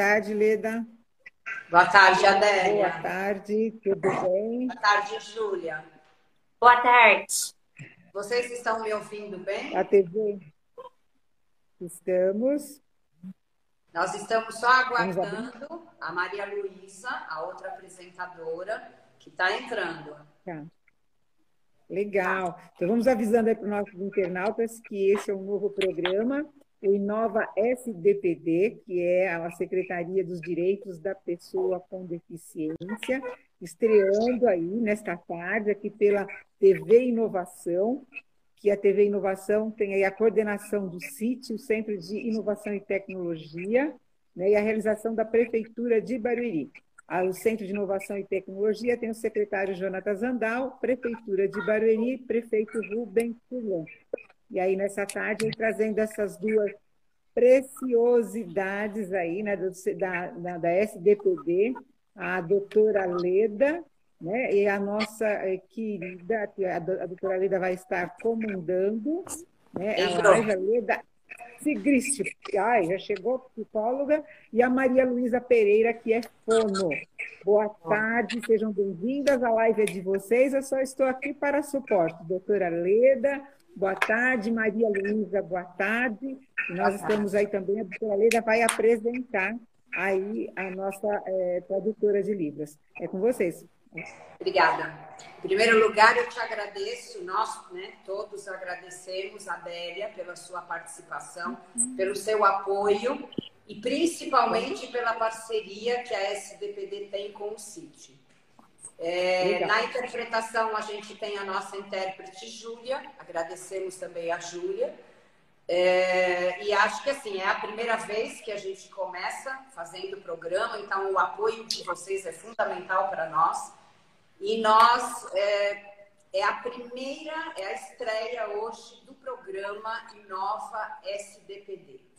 Boa tarde, Leda. Boa tarde, Adélia. Boa tarde, tudo bem? Boa tarde, Júlia. Boa tarde. Vocês estão me ouvindo bem? A TV? Estamos. Nós estamos só aguardando a Maria Luísa, a outra apresentadora, que está entrando. Tá. Legal. Então vamos avisando aí para os nossos internautas que esse é um novo programa, o Inova SDPD, que é a Secretaria dos Direitos da Pessoa com Deficiência, estreando aí nesta tarde aqui pela TV Inovação, que a TV Inovação tem aí a coordenação do CIT, o Centro de Inovação e Tecnologia, né, e a realização da Prefeitura de Barueri. O Centro de Inovação e Tecnologia tem o secretário Jonathan Zandal, Prefeitura de Barueri, prefeito Rubem Furlan. E aí, nessa tarde, trazendo essas duas preciosidades aí, né, da, da, SDPD, a doutora Leda, né, e a nossa eh, querida, a doutora Leda vai estar comandando né, a live, Leda Sigrist, ai, já chegou psicóloga, e a Maria Luísa Pereira, que é fono. Boa tarde, sejam bem-vindas. A live é de vocês, eu só estou aqui para suporte. Doutora Leda, boa tarde. Maria Luísa, boa tarde. Nós estamos aí também, a doutora Leda vai apresentar aí a nossa é, tradutora de Libras. É com vocês. Obrigada. Em primeiro lugar, eu te agradeço, nós né, todos agradecemos a Adélia pela sua participação, pelo seu apoio e principalmente pela parceria que a SDPD tem com o CIT. É, na interpretação, a gente tem a nossa intérprete Júlia, agradecemos também a Júlia. É, e acho que assim, é a primeira vez que a gente começa fazendo o programa, então o apoio de vocês é fundamental para nós. E nós, é, é a primeira, é a estreia hoje do programa Inova SDPD.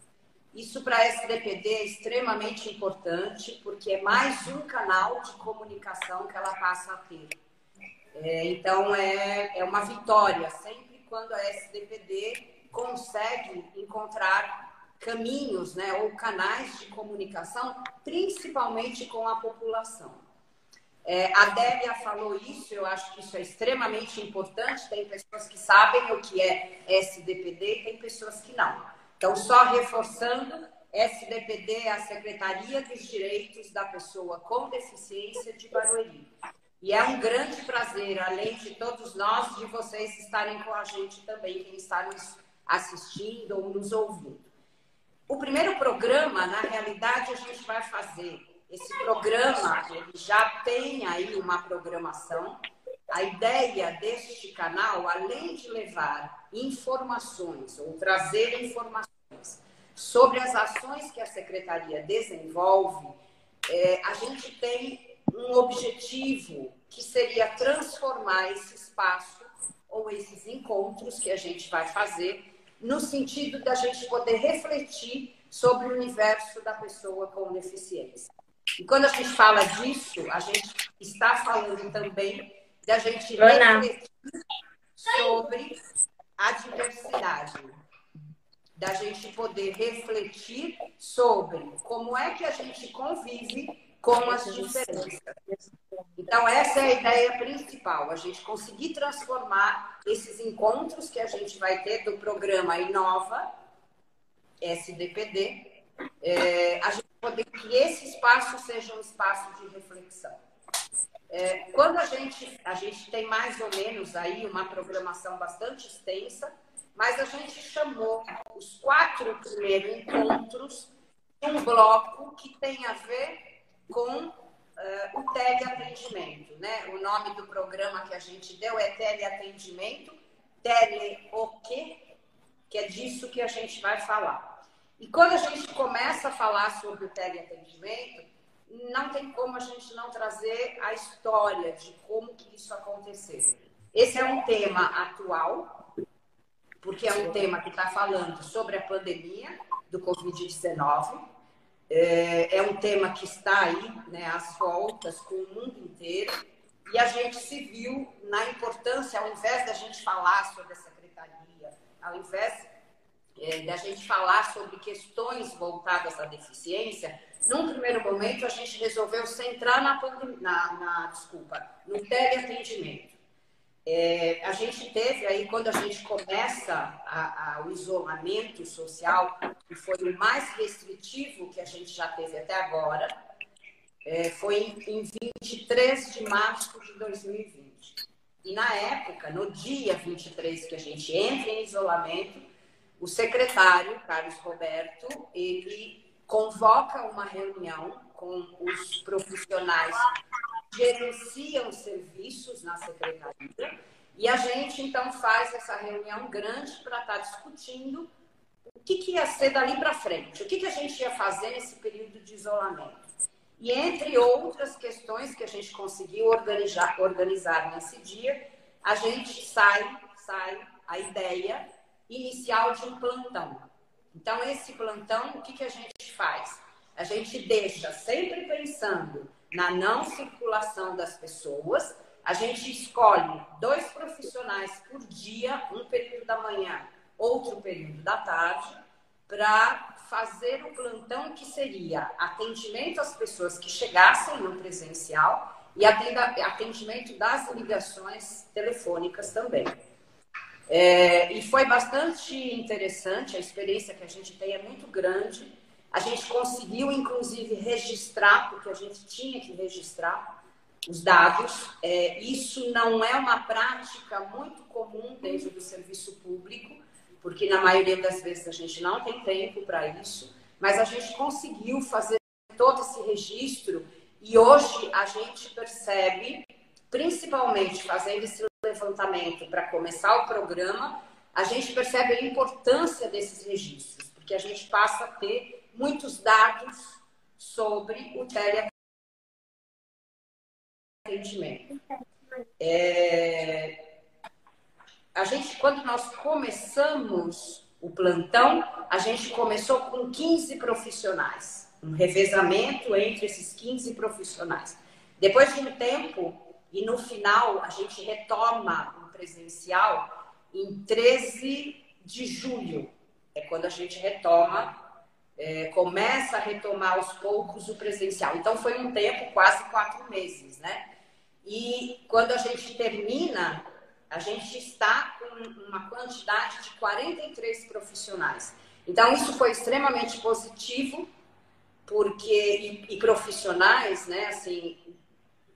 Isso para a SDPD é extremamente importante, porque é mais um canal de comunicação que ela passa a ter. É, então, é, é uma vitória sempre quando a SDPD consegue encontrar caminhos né, ou canais de comunicação, principalmente com a população. É, a Débia falou isso, eu acho que isso é extremamente importante. Tem pessoas que sabem o que é SDPD, tem pessoas que não. Então, só reforçando, SDPD é a Secretaria dos Direitos da Pessoa com Deficiência de Barueri. E é um grande prazer, além de todos nós, de vocês estarem com a gente também, quem está nos assistindo ou nos ouvindo. O primeiro programa, na realidade, a gente vai fazer esse programa ele já tem aí uma programação. A ideia deste canal, além de levar informações ou trazer informações sobre as ações que a secretaria desenvolve, é, a gente tem um objetivo que seria transformar esse espaço ou esses encontros que a gente vai fazer no sentido da gente poder refletir sobre o universo da pessoa com deficiência. E quando a gente fala disso, a gente está falando também da gente refletir sobre a diversidade. Da gente poder refletir sobre como é que a gente convive com as diferenças. Então, essa é a ideia principal, a gente conseguir transformar esses encontros que a gente vai ter do programa Inova, SDPD, é, a gente poder que esse espaço seja um espaço de reflexão. É, quando a gente, a gente tem mais ou menos aí uma programação bastante extensa, mas a gente chamou os quatro primeiros encontros de um bloco que tem a ver com uh, o teleatendimento. Né? O nome do programa que a gente deu é teleatendimento, tele o quê? Que é disso que a gente vai falar. E quando a gente começa a falar sobre o teleatendimento, não tem como a gente não trazer a história de como que isso aconteceu. Esse é um tema atual, porque é um tema que está falando sobre a pandemia do Covid-19. É, é um tema que está aí, né, às voltas com o mundo inteiro. E a gente se viu na importância, ao invés da gente falar sobre a secretaria, ao invés é, da gente falar sobre questões voltadas à deficiência, Num primeiro momento, a gente resolveu centrar na, na, na desculpa, no teleatendimento. É, a gente teve aí, quando a gente começa a, a, o isolamento social, que foi o mais restritivo que a gente já teve até agora, é, foi em, em 23 de março de 2020. E na época, no dia 23 que a gente entra em isolamento, o secretário, Carlos Roberto, ele convoca uma reunião com os profissionais gerenciam serviços na secretaria e a gente então faz essa reunião grande para estar tá discutindo o que, que ia ser dali para frente, o que, que a gente ia fazer nesse período de isolamento. E entre outras questões que a gente conseguiu organizar, organizar nesse dia, a gente sai, sai a ideia inicial de um plantão. Então, esse plantão, o que, que a gente faz? A gente deixa sempre pensando na não circulação das pessoas. A gente escolhe dois profissionais por dia, um período da manhã, outro período da tarde, para fazer o plantão que seria atendimento às pessoas que chegassem no presencial e atendimento das ligações telefônicas também. É, e foi bastante interessante, a experiência que a gente tem é muito grande. A gente conseguiu, inclusive, registrar, porque a gente tinha que registrar os dados. É, isso não é uma prática muito comum dentro do serviço público, porque na maioria das vezes a gente não tem tempo para isso, mas a gente conseguiu fazer todo esse registro e hoje a gente percebe, principalmente fazendo esse levantamento para começar o programa, a gente percebe a importância desses registros, porque a gente passa a ter muitos dados sobre o teleatendimento. É, a gente, quando nós começamos o plantão, a gente começou com 15 profissionais, um revezamento entre esses 15 profissionais. Depois de um tempo, e no final a gente retoma o presencial em 13 de julho, é quando a gente retoma é, começa a retomar aos poucos o presencial. Então, foi um tempo, quase quatro meses, né? E quando a gente termina, a gente está com uma quantidade de 43 profissionais. Então, isso foi extremamente positivo, porque, e, e profissionais, né, assim,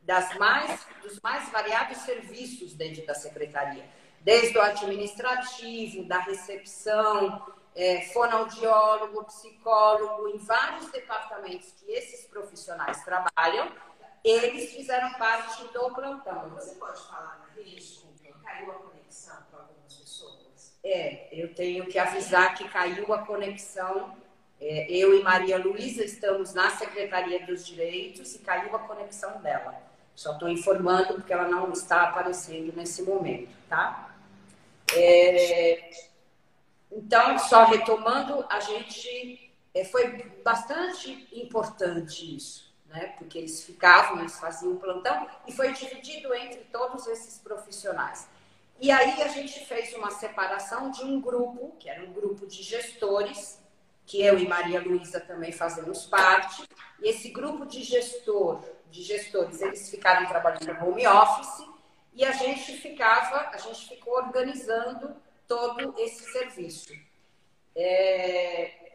das mais, dos mais variados serviços dentro da secretaria, desde o administrativo, da recepção, é, fonoaudiólogo, psicólogo, em vários departamentos que esses profissionais trabalham, eles fizeram parte do plantão. Você pode falar, desculpa, caiu a conexão para algumas pessoas? É, eu tenho que avisar que caiu a conexão. É, eu e Maria Luísa estamos na Secretaria dos Direitos e caiu a conexão dela. Só estou informando porque ela não está aparecendo nesse momento, tá? É, então, só retomando, a gente é, foi bastante importante isso, né? Porque eles ficavam, eles faziam plantão e foi dividido entre todos esses profissionais. E aí a gente fez uma separação de um grupo, que era um grupo de gestores, que eu e Maria Luísa também fazemos parte. E esse grupo de gestor, de gestores, eles ficaram trabalhando no home office e a gente ficava, a gente ficou organizando todo esse serviço. É...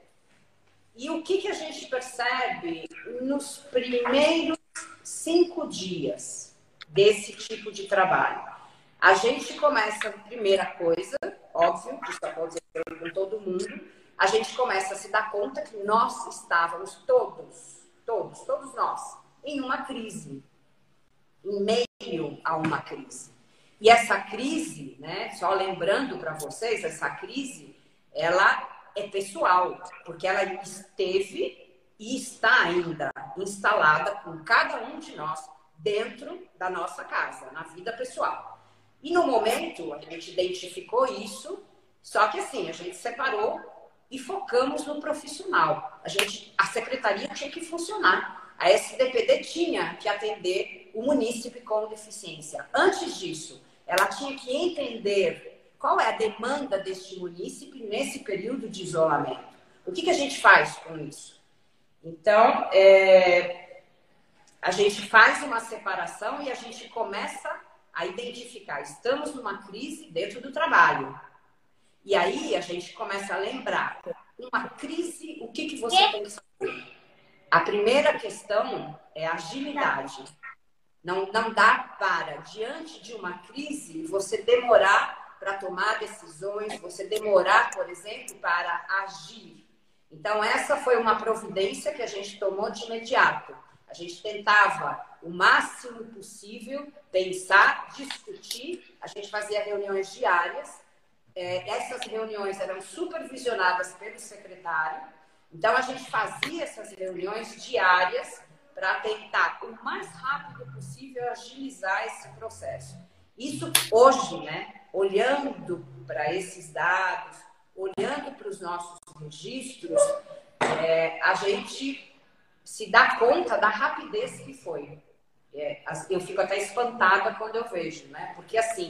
E o que, que a gente percebe nos primeiros cinco dias desse tipo de trabalho? A gente começa, primeira coisa, óbvio, isso aconteceu com todo mundo, a gente começa a se dar conta que nós estávamos todos, todos, todos nós, em uma crise, em meio a uma crise. E essa crise, né, só lembrando para vocês, essa crise, ela é pessoal, porque ela esteve e está ainda instalada com cada um de nós dentro da nossa casa, na vida pessoal. E no momento a gente identificou isso, só que assim, a gente separou e focamos no profissional. A gente, a secretaria tinha que funcionar. A SDPD tinha que atender o munícipe com deficiência. Antes disso, ela tinha que entender qual é a demanda deste munícipe nesse período de isolamento. O que, que a gente faz com isso? Então, é, a gente faz uma separação e a gente começa a identificar. Estamos numa crise dentro do trabalho. E aí a gente começa a lembrar. Uma crise, o que, que você tem que saber? A primeira questão é agilidade. Não, não dá para, diante de uma crise, você demorar para tomar decisões, você demorar, por exemplo, para agir. Então, essa foi uma providência que a gente tomou de imediato. A gente tentava o máximo possível pensar, discutir. A gente fazia reuniões diárias. É, essas reuniões eram supervisionadas pelo secretário. Então, a gente fazia essas reuniões diárias para tentar, o mais rápido possível, agilizar esse processo. Isso hoje, né, olhando para esses dados, olhando para os nossos registros, é, a gente se dá conta da rapidez que foi. É, eu fico até espantada quando eu vejo, né? Porque assim,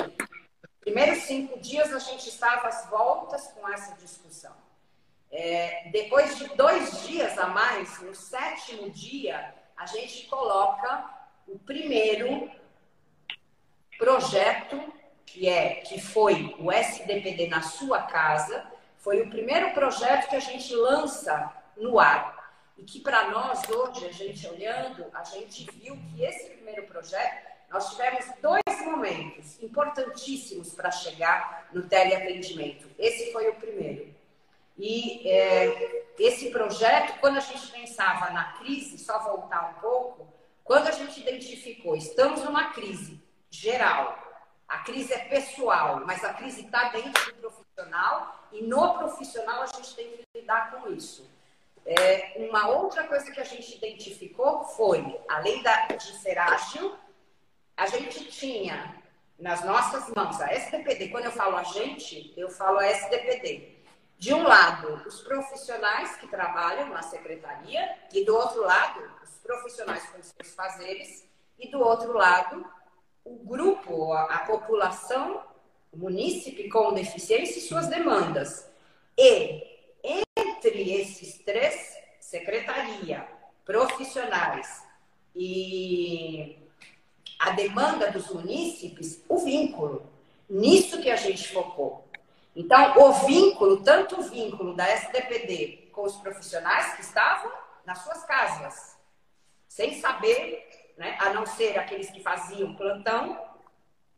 primeiros cinco dias a gente estava às voltas com essa discussão. É, depois de dois dias a mais, no sétimo dia, a gente coloca o primeiro projeto que é que foi o SDPD na sua casa, foi o primeiro projeto que a gente lança no ar. E que para nós hoje, a gente olhando, a gente viu que esse primeiro projeto, nós tivemos dois momentos importantíssimos para chegar no teleatendimento. Esse foi o primeiro. E é, esse projeto, quando a gente pensava na crise, só voltar um pouco, quando a gente identificou, estamos numa crise geral, a crise é pessoal, mas a crise está dentro do profissional e no profissional a gente tem que lidar com isso. É, uma outra coisa que a gente identificou foi, além da, de ser ágil, a gente tinha nas nossas mãos a SDPD. Quando eu falo a gente, eu falo a SDPD de um lado, os profissionais que trabalham na secretaria, e do outro lado, os profissionais com seus fazeres, e do outro lado, o grupo, a, a população, o munícipe com deficiência e suas demandas. E entre esses três, secretaria, profissionais e a demanda dos munícipes, o vínculo. Nisso que a gente focou. Então, o vínculo, tanto o vínculo da SDPD com os profissionais que estavam nas suas casas, sem saber, né, a não ser aqueles que faziam plantão,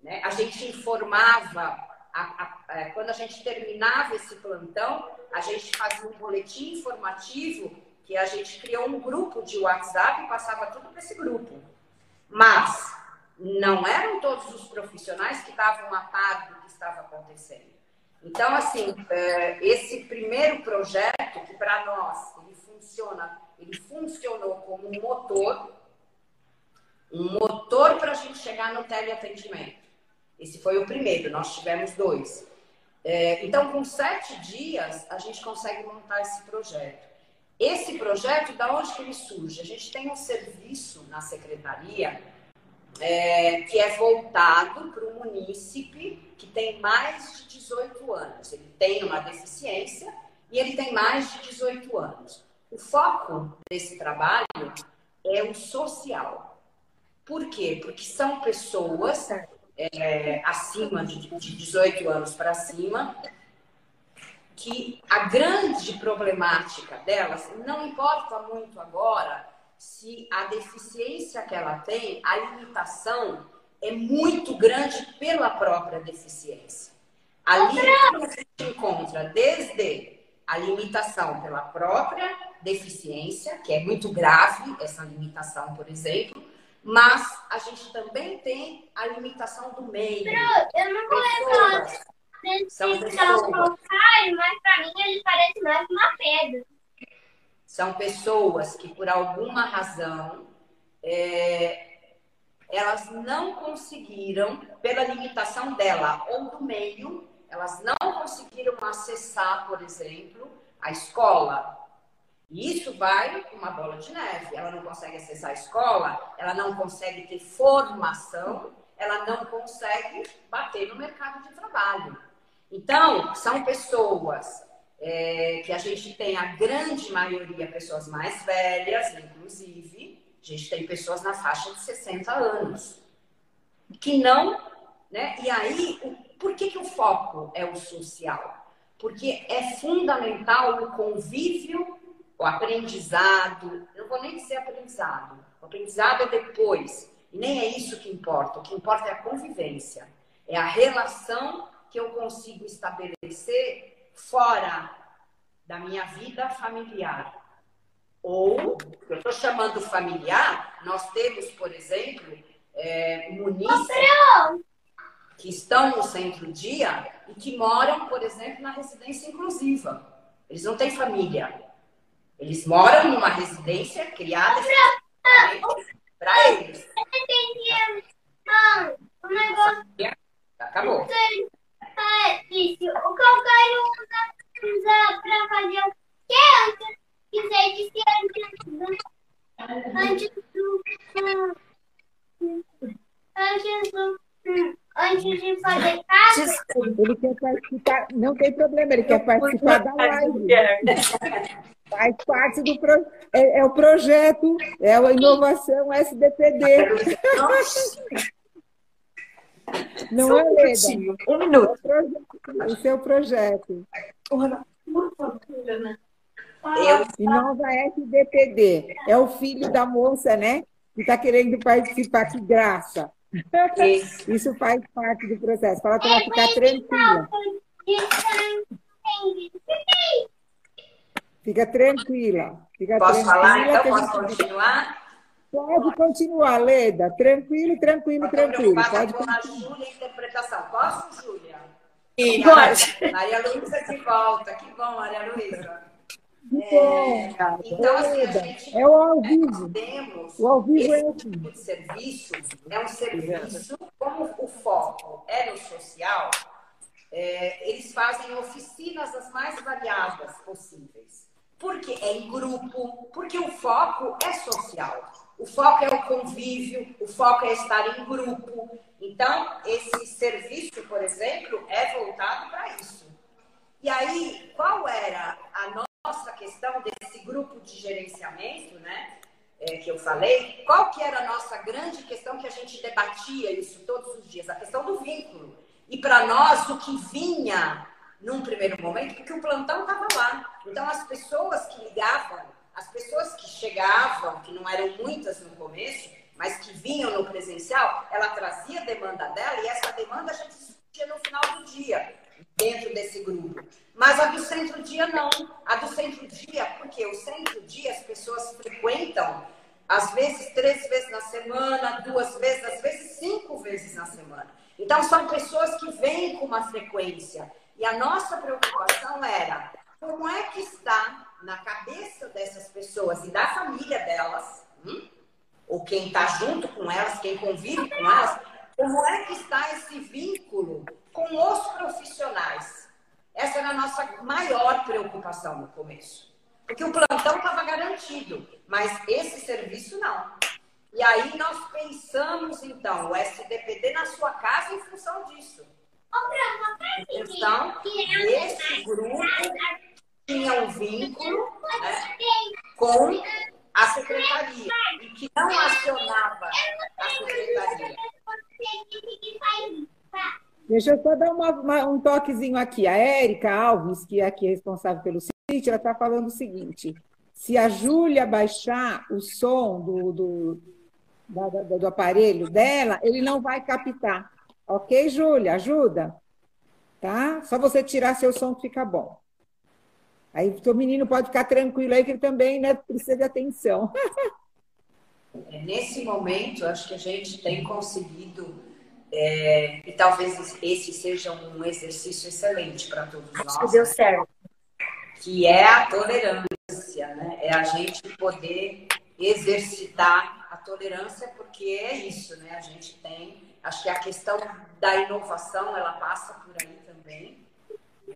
né, a gente informava, a, a, a, é, quando a gente terminava esse plantão, a gente fazia um boletim informativo que a gente criou um grupo de WhatsApp e passava tudo para esse grupo. Mas não eram todos os profissionais que estavam a par do que estava acontecendo. Então, assim, é, esse primeiro projeto, que para nós ele funciona, ele funcionou como um motor, um motor para a gente chegar no teleatendimento. Esse foi o primeiro, nós tivemos dois. É, então, com sete dias, a gente consegue montar esse projeto. Esse projeto, da onde que ele surge? A gente tem um serviço na secretaria é, que é voltado para o munícipe que tem mais de 18 anos. Ele tem uma deficiência e ele tem mais de 18 anos. O foco desse trabalho é o social. Por quê? Porque são pessoas é, acima de, de 18 anos para cima que a grande problemática delas não importa muito agora se a deficiência que ela tem, a limitação é muito grande pela própria deficiência. Ali a gente encontra desde a limitação pela própria deficiência, que é muito grave, essa limitação, por exemplo, mas a gente também tem a limitação do meio. Eu não conheço São pessoas. Mas para mim ele parece mais uma pedra. São pessoas que, por alguma razão, é, elas não conseguiram, pela limitação dela ou do meio, elas não conseguiram acessar, por exemplo, a escola. E isso vai uma bola de neve. Ela não consegue acessar a escola, ela não consegue ter formação, ela não consegue bater no mercado de trabalho. Então, são pessoas é, que a gente tem a grande maioria pessoas mais velhas, inclusive, a gente tem pessoas na faixa de 60 anos, que não, né? E aí, por que, que o foco é o social? Porque é fundamental o convívio, o aprendizado, eu não vou nem dizer aprendizado, o aprendizado é depois, e nem é isso que importa, o que importa é a convivência, é a relação que eu consigo estabelecer fora da minha vida familiar. Ou, eu estou chamando familiar, nós temos, por exemplo, é, munícipes que estão no centro-dia e que moram, por exemplo, na residência inclusiva. Eles não têm família. Eles moram numa residência criada para eles. O Acabou. Isso. O calcário usa, usa para fazer o que antes? Quiser dizer antes do. Antes do. Antes do. Antes de fazer casa. Ele quer participar, não tem problema, ele quer participar da live. Faz parte do pro... é, é o projeto, é a inovação SDPD. Não é, Leda? Um minuto. O seu projeto. Eu, Inova SDPD. É o filho da moça, né? Que está querendo participar, que graça. Isso faz parte do processo. Para ela ficar tranquila. Fica tranquila. Fica posso tranquila falar, então? Posso continuar? Pode continuar, Leda. Tranquilo, tranquilo, tranquilo. Pode com a continuar. Júlia interpretação. Posso, Júlia? E pode. Maria Luísa de volta. Que bom, Maria Luísa. Bom, Então, assim, a gente É o ao vivo. temos O ao vivo é esse assim. tipo de serviço, é um serviço, como o foco é no social, é, eles fazem oficinas as mais variadas possíveis. Porque é em grupo, porque o foco é social. O foco é o convívio, o foco é estar em grupo. Então, esse serviço, por exemplo, é voltado para isso. E aí, qual era a nossa questão desse grupo de gerenciamento, né? é, que eu falei, qual que era a nossa grande questão que a gente debatia isso todos os dias? A questão do vínculo. E para nós, o que vinha num primeiro momento, porque o plantão estava lá. Então, as pessoas que ligavam, as pessoas que chegavam, que não eram muitas no começo, mas que vinham no presencial, ela trazia a demanda dela e essa demanda a gente discutia no final do dia, dentro desse grupo. Mas a do centro-dia não. A do centro-dia, porque o centro-dia as pessoas frequentam, às vezes três vezes na semana, duas vezes, às vezes cinco vezes na semana. Então são pessoas que vêm com uma frequência. E a nossa preocupação era como é que está na cabeça dessas pessoas e da família delas, hum? ou quem está junto com elas, quem convive com elas, como é que está esse vínculo com os profissionais. Essa era a nossa maior preocupação no começo. Porque o plantão estava garantido, mas esse serviço não. E aí nós pensamos, então, o SDPD na sua casa em função disso. Então, esse grupo tinha um vínculo né, com a secretaria e que não acionava a secretaria. Deixa eu só dar uma- uma- um toquezinho aqui. A Érica Alves, que é aqui responsável pelo sítio, ela está falando o seguinte: se a Júlia baixar o som do, do, da- da- do aparelho dela, ele não vai captar. Ok, Júlia? Ajuda? Tá? Só você tirar seu som que fica bom. Aí o seu menino pode ficar tranquilo aí, que ele também né, precisa de atenção. É, Nesse momento, acho que a gente tem conseguido, é, e talvez esse seja um exercício excelente para todos Acho nós, que deu certo. que é a tolerância, né? É a gente poder exercitar a tolerância, porque é isso, né? A gente tem, acho que a questão da inovação, ela passa por aí também.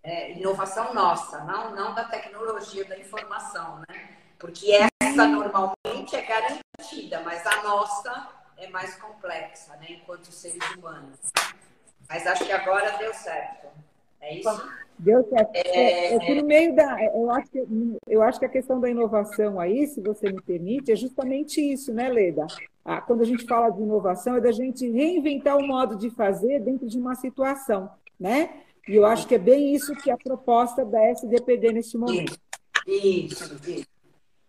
É, inovação nossa, não, não da tecnologia da informação, né? Porque essa normalmente é garantida, mas a nossa é mais complexa, né? Enquanto seres humanos. Mas acho que agora deu certo. É isso? Deu certo. É, é, no meio da. Eu acho, que, eu acho que a questão da inovação aí, se você me permite, é justamente isso, né, Leda? Ah, quando a gente fala de inovação, é da gente reinventar o modo de fazer dentro de uma situação, né? E eu acho que é bem isso que é a proposta da SDPD neste momento. Isso, isso.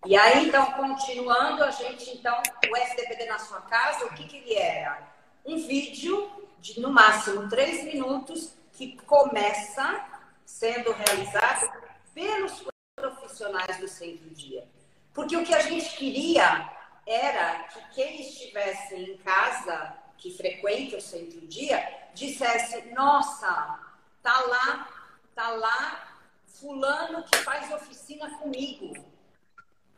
E aí, então, continuando, a gente, então, o SDPD na sua casa, o que, que ele era? Um vídeo de, no máximo, três minutos, que começa sendo realizado pelos profissionais do centro-dia. Porque o que a gente queria era que quem estivesse em casa, que frequente o centro-dia, dissesse: Nossa, tá lá, tá lá, Fulano que faz oficina comigo.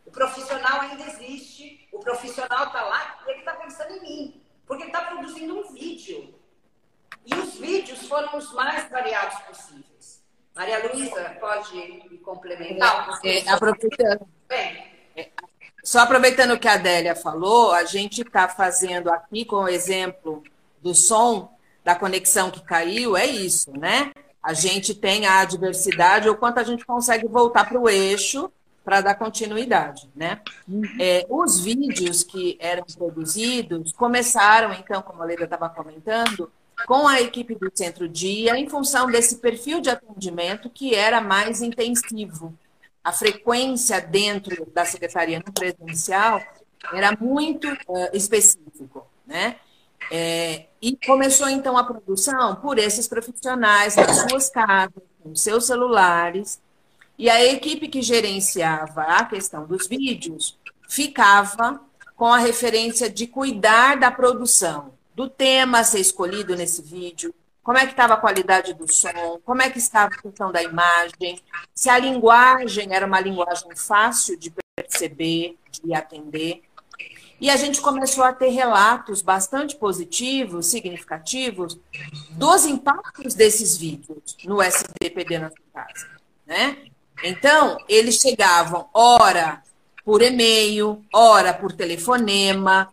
O profissional ainda existe, o profissional está lá e ele está pensando em mim, porque ele está produzindo um vídeo. E os vídeos foram os mais variados possíveis. Maria Luísa, pode me complementar? É, é, aproveitando. Bem. É, só aproveitando o que a Adélia falou, a gente está fazendo aqui com o exemplo do som, da conexão que caiu, é isso, né? A gente tem a adversidade, o quanto a gente consegue voltar para o eixo para dar continuidade, né? Uhum. É, os vídeos que eram produzidos começaram, então, como a Leda estava comentando, com a equipe do Centro Dia, em função desse perfil de atendimento que era mais intensivo. A frequência dentro da secretaria no presencial era muito uh, específico, né? É, e começou então a produção por esses profissionais nas suas casas, com seus celulares, e a equipe que gerenciava a questão dos vídeos ficava com a referência de cuidar da produção, do tema a ser escolhido nesse vídeo, como é que estava a qualidade do som, como é que estava a questão da imagem, se a linguagem era uma linguagem fácil de perceber, de atender. E a gente começou a ter relatos bastante positivos, significativos, dos impactos desses vídeos no SDPD na sua casa. Né? Então, eles chegavam, ora por e-mail, ora por telefonema,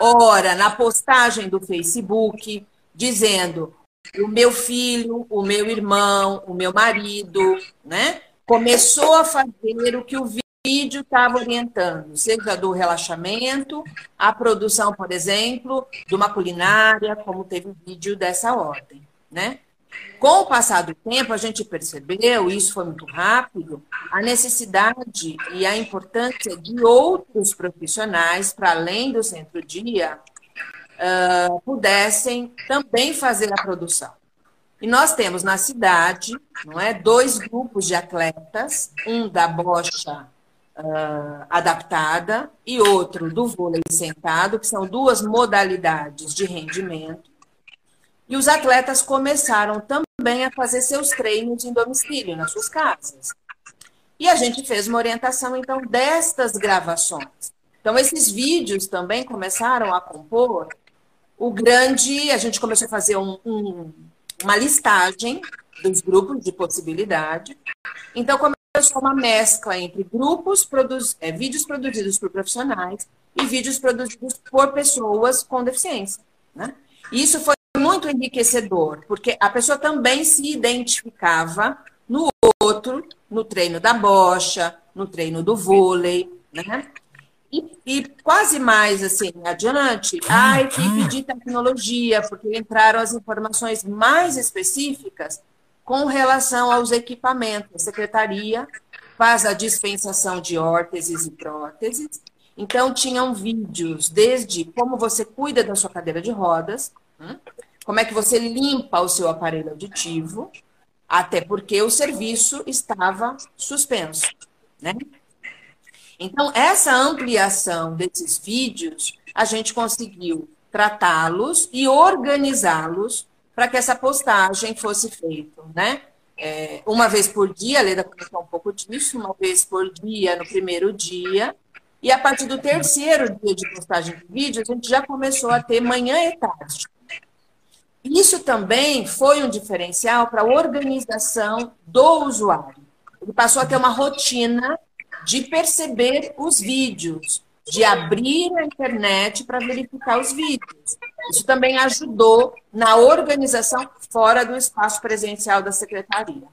ora na postagem do Facebook, dizendo o meu filho, o meu irmão, o meu marido, né? Começou a fazer o que o vídeo estava orientando, seja do relaxamento, a produção, por exemplo, de uma culinária, como teve um vídeo dessa ordem, né? Com o passar do tempo, a gente percebeu, e isso foi muito rápido, a necessidade e a importância de outros profissionais, para além do centro-dia, uh, pudessem também fazer a produção. E nós temos na cidade, não é, dois grupos de atletas, um da bocha uh, adaptada e outro do vôlei sentado, que são duas modalidades de rendimento. E os atletas começaram também a fazer seus treinos em domicílio, nas suas casas. E a gente fez uma orientação, então, destas gravações. Então, esses vídeos também começaram a compor o grande. A gente começou a fazer um, um, uma listagem dos grupos de possibilidade. Então, começou uma mescla entre grupos, produz, é, vídeos produzidos por profissionais e vídeos produzidos por pessoas com deficiência. Né? Isso foi muito enriquecedor, porque a pessoa também se identificava no outro, no treino da bocha, no treino do vôlei, né? E, e, quase mais assim adiante, a equipe de tecnologia, porque entraram as informações mais específicas com relação aos equipamentos. A secretaria faz a dispensação de órteses e próteses. Então, tinham vídeos desde como você cuida da sua cadeira de rodas, hum, como é que você limpa o seu aparelho auditivo, até porque o serviço estava suspenso, né? Então, essa ampliação desses vídeos, a gente conseguiu tratá-los e organizá-los para que essa postagem fosse feita, né? É, uma vez por dia, a Leda comentou um pouco disso, uma vez por dia no primeiro dia, e a partir do terceiro dia de postagem de vídeo, a gente já começou a ter manhã e tarde. Isso também foi um diferencial para a organização do usuário. Ele passou a ter uma rotina de perceber os vídeos, de abrir a internet para verificar os vídeos. Isso também ajudou na organização fora do espaço presencial da secretaria.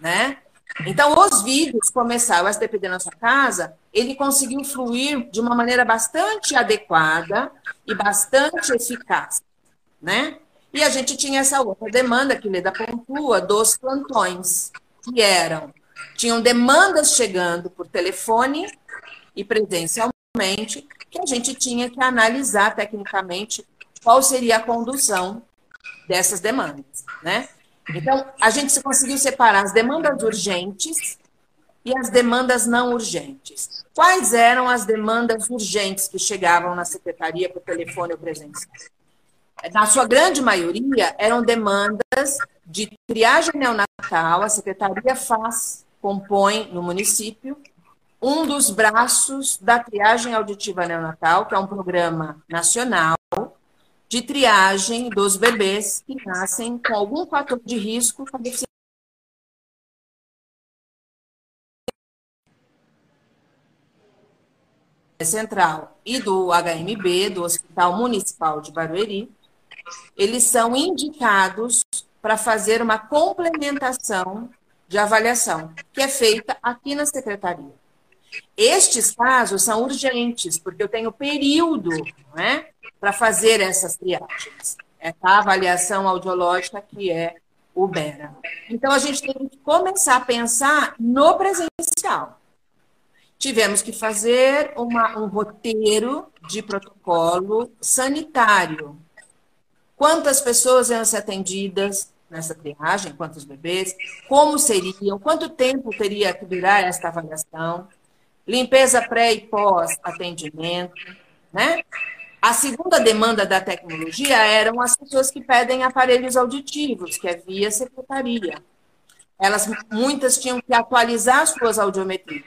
né? Então, os vídeos começaram, o STPD na sua casa, ele conseguiu fluir de uma maneira bastante adequada e bastante eficaz, né? E a gente tinha essa outra demanda que Leda pontua dos plantões, que eram, tinham demandas chegando por telefone e presencialmente, que a gente tinha que analisar tecnicamente qual seria a condução dessas demandas, né? Então, a gente conseguiu separar as demandas urgentes e as demandas não urgentes. Quais eram as demandas urgentes que chegavam na secretaria por telefone ou presencial? Na sua grande maioria, eram demandas de triagem neonatal, a secretaria faz, compõe no município, um dos braços da triagem auditiva neonatal, que é um programa nacional de triagem dos bebês que nascem com algum fator de risco com deficiência Central e do HMB, do Hospital Municipal de Barueri, eles são indicados para fazer uma complementação de avaliação, que é feita aqui na secretaria. Estes casos são urgentes, porque eu tenho período é, para fazer essas triagens. É a avaliação audiológica que é o BERA. Então, a gente tem que começar a pensar no presencial. Tivemos que fazer uma, um roteiro de protocolo sanitário. Quantas pessoas iam ser atendidas nessa triagem, quantos bebês, como seriam, quanto tempo teria que durar esta avaliação, limpeza pré e pós-atendimento, né? A segunda demanda da tecnologia eram as pessoas que pedem aparelhos auditivos, que é via secretaria. Elas, muitas tinham que atualizar suas audiometrias.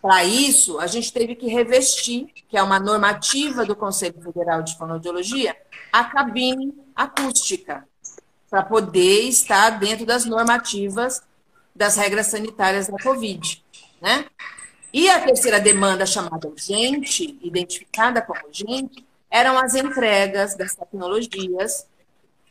Para isso, a gente teve que revestir, que é uma normativa do Conselho Federal de Fonoaudiologia, a cabine acústica, para poder estar dentro das normativas das regras sanitárias da Covid. Né? E a terceira demanda, chamada urgente, identificada como urgente, eram as entregas das tecnologias.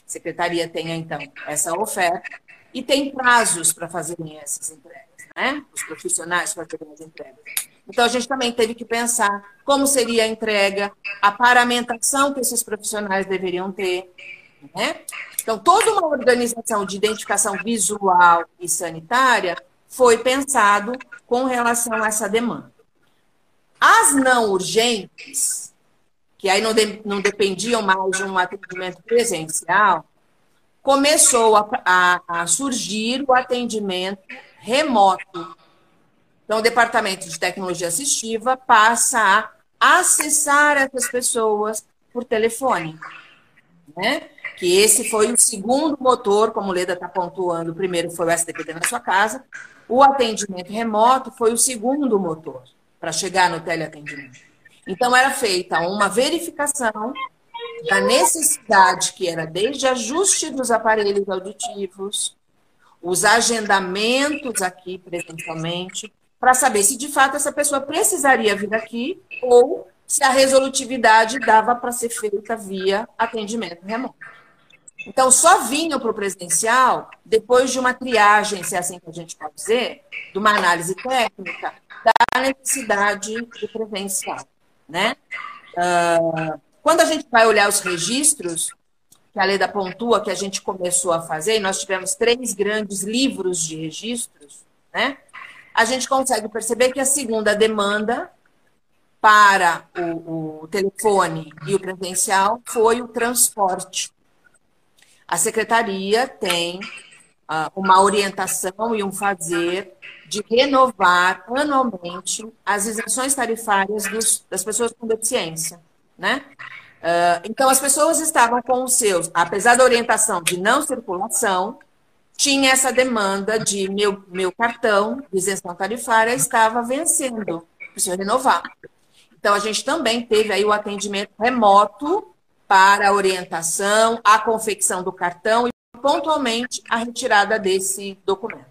A secretaria tem, então, essa oferta e tem prazos para fazerem essas entregas, né? Os profissionais para fazerem as entregas. Então, a gente também teve que pensar como seria a entrega, a paramentação que esses profissionais deveriam ter, né? Então, toda uma organização de identificação visual e sanitária foi pensado com relação a essa demanda. As não urgentes, que aí não, de, não dependiam mais de um atendimento presencial, começou a, a, a surgir o atendimento remoto. Então, o Departamento de Tecnologia Assistiva passa a acessar essas pessoas por telefone. Né? Que esse foi o segundo motor, como o Leda está pontuando, o primeiro foi o STPD na sua casa, o atendimento remoto foi o segundo motor para chegar no teleatendimento. Então, era feita uma verificação da necessidade, que era desde ajuste dos aparelhos auditivos, os agendamentos aqui presencialmente, para saber se de fato essa pessoa precisaria vir aqui ou se a resolutividade dava para ser feita via atendimento remoto. Então, só vinham para o presencial depois de uma triagem, se é assim que a gente pode dizer, de uma análise técnica da necessidade de presencial. Né? Uh, quando a gente vai olhar os registros, que a Leda pontua que a gente começou a fazer, e nós tivemos três grandes livros de registros, né? a gente consegue perceber que a segunda demanda para o, o telefone e o presencial foi o transporte a secretaria tem uh, uma orientação e um fazer de renovar anualmente as isenções tarifárias dos, das pessoas com deficiência, né? Uh, então, as pessoas estavam com os seus, apesar da orientação de não circulação, tinha essa demanda de meu, meu cartão de isenção tarifária estava vencendo, preciso renovar. Então, a gente também teve aí o atendimento remoto para a orientação, a confecção do cartão e, pontualmente, a retirada desse documento.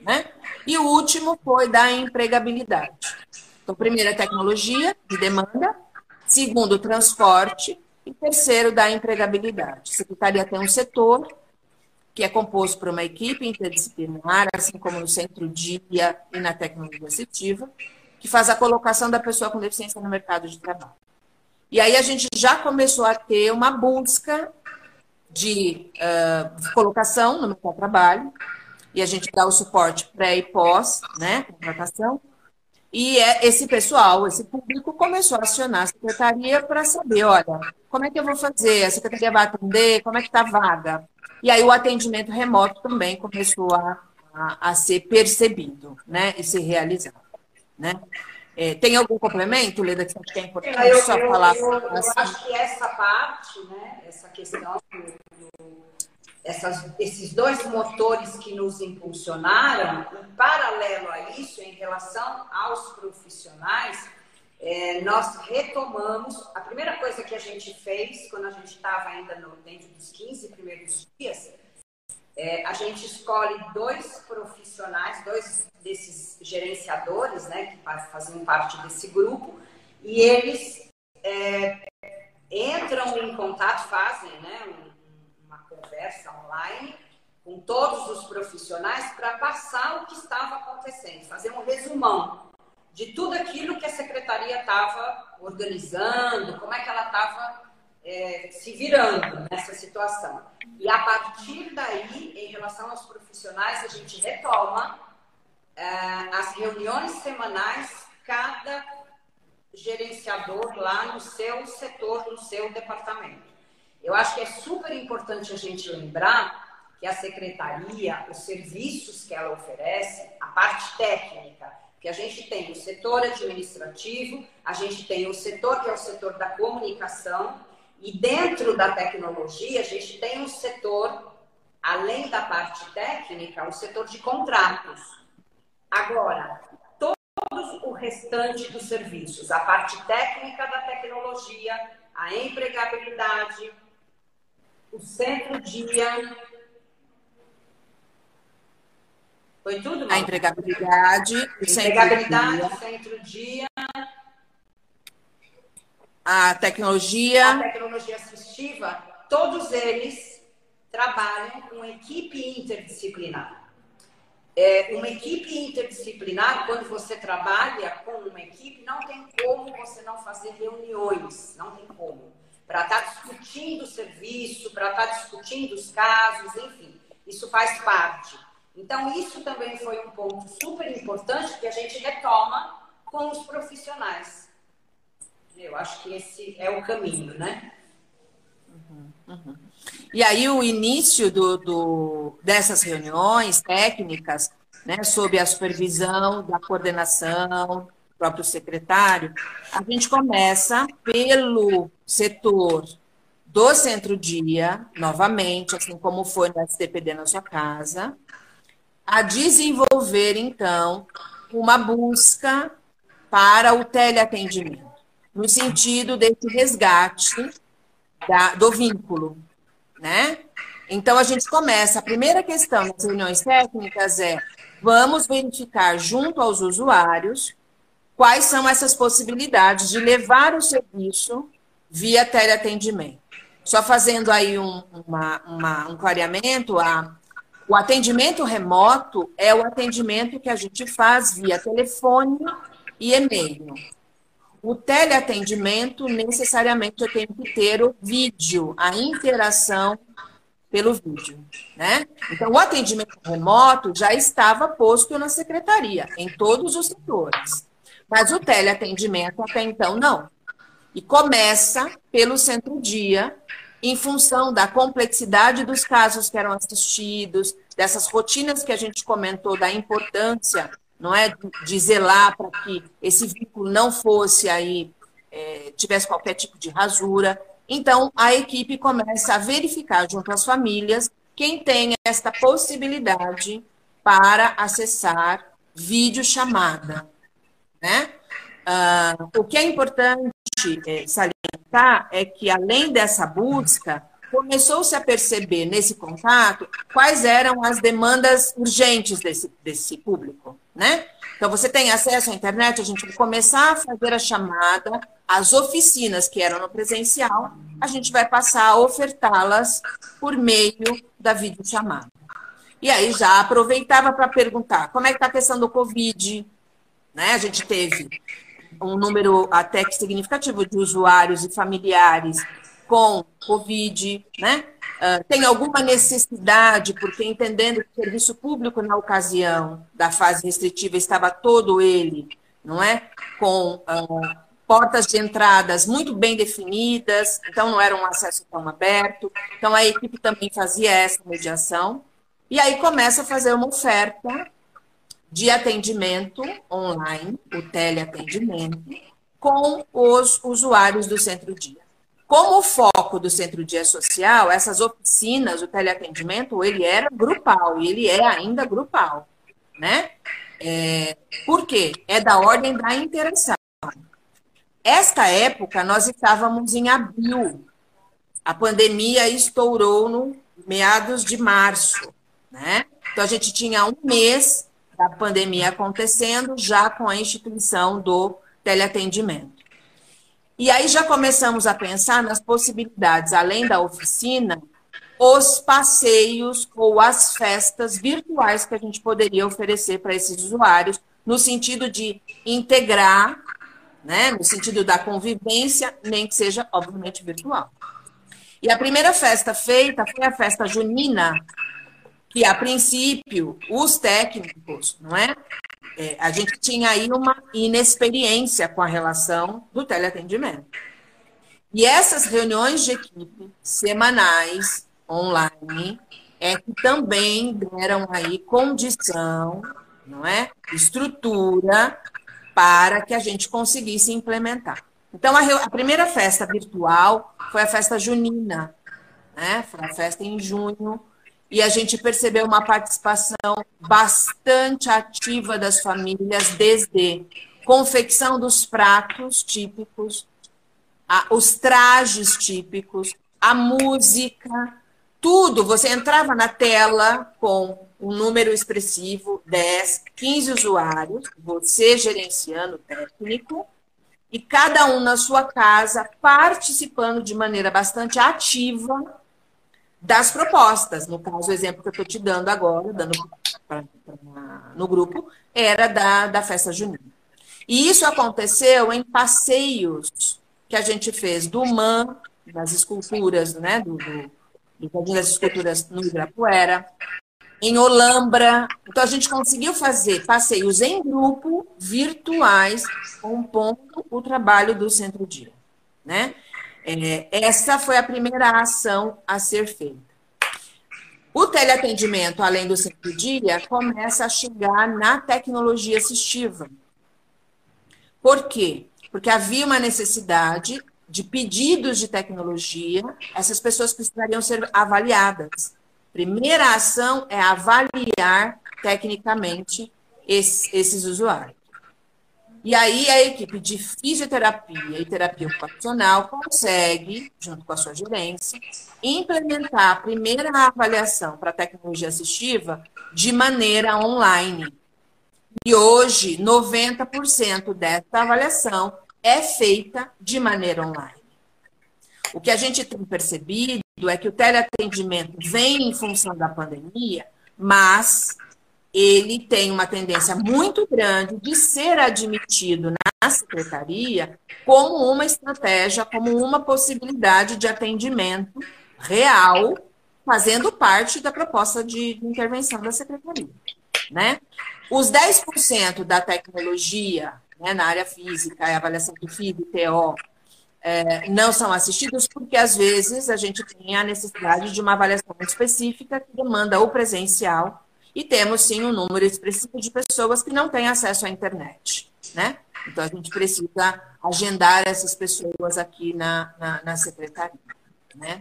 Né? E o último foi da empregabilidade. Então, primeiro, a tecnologia de demanda, segundo, o transporte, e terceiro, da empregabilidade. A secretaria tem um setor que é composto por uma equipe interdisciplinar, assim como no Centro Dia e na tecnologia assistiva, que faz a colocação da pessoa com deficiência no mercado de trabalho. E aí a gente já começou a ter uma busca de uh, colocação no mercado de trabalho, e a gente dá o suporte pré e pós, né, contratação, e é, esse pessoal, esse público, começou a acionar a secretaria para saber, olha, como é que eu vou fazer? A secretaria vai atender? Como é que está a vaga? E aí o atendimento remoto também começou a, a, a ser percebido, né? E ser realizado, né? É, tem algum complemento, Leda, que você acha que é importante eu, só eu, falar? Eu, eu assim? acho que essa parte, né, essa questão do, do essas, esses dois motores que nos impulsionaram, em paralelo a isso, em relação aos profissionais, é, nós retomamos. A primeira coisa que a gente fez, quando a gente estava ainda no, dentro dos 15 primeiros dias, é, a gente escolhe dois profissionais, dois desses gerenciadores, né, que faziam parte desse grupo, e eles é, entram em contato, fazem né, um, conversa online com todos os profissionais para passar o que estava acontecendo, fazer um resumão de tudo aquilo que a secretaria estava organizando, como é que ela estava é, se virando nessa situação. E a partir daí, em relação aos profissionais, a gente retoma é, as reuniões semanais, cada gerenciador lá no seu setor, no seu departamento. Eu acho que é super importante a gente lembrar que a secretaria, os serviços que ela oferece, a parte técnica, que a gente tem o setor administrativo, a gente tem o setor que é o setor da comunicação, e dentro da tecnologia, a gente tem um setor, além da parte técnica, o setor de contratos. Agora, todos o restante dos serviços, a parte técnica da tecnologia, a empregabilidade, o centro-dia. Foi tudo? Não? A empregabilidade, o empregabilidade, centro-dia. A tecnologia. A tecnologia assistiva, todos eles trabalham com equipe interdisciplinar. É, uma equipe interdisciplinar, quando você trabalha com uma equipe, não tem como você não fazer reuniões, não tem como para estar tá discutindo o serviço, para estar tá discutindo os casos, enfim, isso faz parte. Então, isso também foi um ponto super importante que a gente retoma com os profissionais. Eu acho que esse é o caminho, né? Uhum, uhum. E aí, o início do, do, dessas reuniões técnicas, né, sob a supervisão da coordenação, próprio secretário, a gente começa pelo setor do centro-dia, novamente, assim como foi no STPD na sua casa, a desenvolver, então, uma busca para o teleatendimento, no sentido desse resgate da, do vínculo, né? Então, a gente começa, a primeira questão nas reuniões técnicas é, vamos verificar junto aos usuários quais são essas possibilidades de levar o serviço via teleatendimento. Só fazendo aí um, uma, uma, um clareamento, a, o atendimento remoto é o atendimento que a gente faz via telefone e e-mail. O teleatendimento, necessariamente, eu tenho que ter o vídeo, a interação pelo vídeo, né? Então, o atendimento remoto já estava posto na secretaria, em todos os setores. Mas o teleatendimento até então não. E começa pelo centro-dia, em função da complexidade dos casos que eram assistidos, dessas rotinas que a gente comentou, da importância, não é, de zelar para que esse vínculo não fosse aí, é, tivesse qualquer tipo de rasura. Então, a equipe começa a verificar junto às famílias quem tem esta possibilidade para acessar videochamada. Né? Uh, o que é importante é, salientar é que, além dessa busca, começou-se a perceber nesse contato quais eram as demandas urgentes desse, desse público, né? Então, você tem acesso à internet, a gente vai começar a fazer a chamada, as oficinas que eram no presencial, a gente vai passar a ofertá-las por meio da videochamada. E aí já aproveitava para perguntar como é que está a questão do Covid. Né? A gente teve um número até que significativo de usuários e familiares com Covid, né? Uh, tem alguma necessidade, porque entendendo que o serviço público na ocasião da fase restritiva estava todo ele, não é? Com uh, portas de entradas muito bem definidas, então não era um acesso tão aberto. Então a equipe também fazia essa mediação. E aí começa a fazer uma oferta de atendimento online, o teleatendimento, com os usuários do centro-dia. Como o foco do centro-dia social, essas oficinas, o teleatendimento, ele era grupal, e ele é ainda grupal, né? É, por quê? É da ordem da interação. Esta época, nós estávamos em abril. A pandemia estourou no meados de março, né? Então, a gente tinha um mês da pandemia acontecendo, já com a instituição do teleatendimento. E aí já começamos a pensar nas possibilidades, além da oficina, os passeios ou as festas virtuais que a gente poderia oferecer para esses usuários, no sentido de integrar, né, no sentido da convivência, nem que seja, obviamente, virtual. E a primeira festa feita foi a festa junina, que a princípio os técnicos, não é, é, a gente tinha aí uma inexperiência com a relação do teleatendimento. E essas reuniões de equipe semanais, online, é que também deram aí condição, não é? Estrutura para que a gente conseguisse implementar. Então, a, a primeira festa virtual foi a festa junina, né? Foi a festa em junho e a gente percebeu uma participação bastante ativa das famílias, desde confecção dos pratos típicos, a, os trajes típicos, a música, tudo. Você entrava na tela com um número expressivo, 10, 15 usuários, você gerenciando o técnico, e cada um na sua casa participando de maneira bastante ativa das propostas. No caso, o exemplo que eu estou te dando agora, dando pra, pra, no grupo, era da, da festa junina. E isso aconteceu em passeios que a gente fez do MAN, das esculturas, né, do, do, do Jardim das Esculturas no Ibirapuera, em Olambra. Então, a gente conseguiu fazer passeios em grupo, virtuais, compondo o trabalho do Centro-Dia. Né? É, essa foi a primeira ação a ser feita. O teleatendimento, além do centro-dia, começa a chegar na tecnologia assistiva. Por quê? Porque havia uma necessidade de pedidos de tecnologia, essas pessoas precisariam ser avaliadas. Primeira ação é avaliar tecnicamente esses, esses usuários. E aí a equipe de fisioterapia e terapia ocupacional consegue, junto com a sua gerência, implementar a primeira avaliação para a tecnologia assistiva de maneira online. E hoje, 90% dessa avaliação é feita de maneira online. O que a gente tem percebido é que o teleatendimento vem em função da pandemia, mas ele tem uma tendência muito grande de ser admitido na secretaria como uma estratégia, como uma possibilidade de atendimento real, fazendo parte da proposta de intervenção da secretaria. Né? Os 10% da tecnologia né, na área física, a avaliação do FIB, TO, é, não são assistidos porque, às vezes, a gente tem a necessidade de uma avaliação específica que demanda o presencial e temos, sim, um número expressivo de pessoas que não têm acesso à internet, né? Então, a gente precisa agendar essas pessoas aqui na, na, na secretaria, né?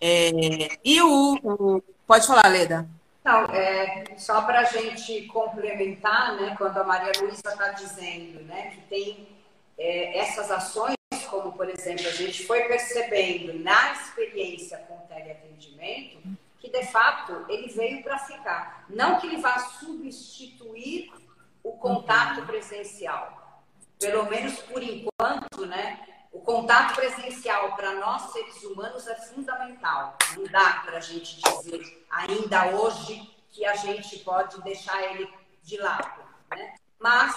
É, e o, o, Pode falar, Leda. Não, é, só para a gente complementar, né, quando a Maria Luísa está dizendo né, que tem é, essas ações, como, por exemplo, a gente foi percebendo na experiência com o teleatendimento, que de fato ele veio para ficar. Não que ele vá substituir o contato presencial. Pelo menos por enquanto, né? O contato presencial para nós seres humanos é fundamental. Não dá para a gente dizer ainda hoje que a gente pode deixar ele de lado. Né? Mas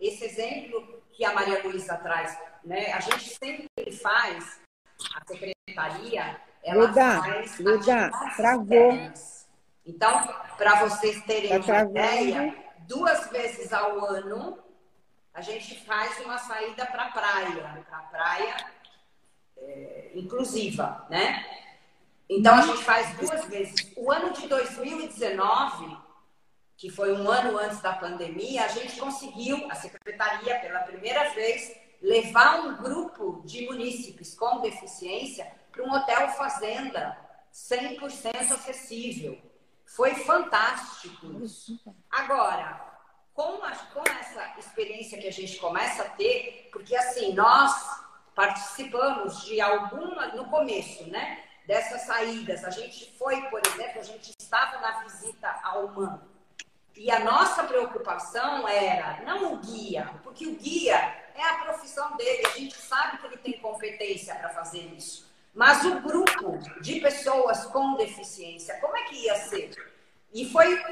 esse exemplo que a Maria Luísa traz, né, a gente sempre faz, a secretaria, ela Luda, faz Luda, travou. Então, para vocês terem Tá uma travando. ideia, duas vezes ao ano a gente faz uma saída para a praia, para a praia é, inclusiva, né? Então a gente faz duas vezes. O ano de 2019, que foi um ano antes da pandemia, a gente conseguiu, a secretaria, pela primeira vez, levar um grupo de munícipes com deficiência para um hotel fazenda 100% acessível. Foi fantástico. Agora, com, a- com essa experiência que a gente começa a ter, porque assim, nós participamos de alguma, no começo, né? Dessas saídas. A gente foi, por exemplo, a gente estava na visita ao MAN. E a nossa preocupação era não o guia, porque o guia é a profissão dele, a gente sabe que ele tem competência para fazer isso. Mas o grupo de pessoas com deficiência, como é que ia ser? E foi,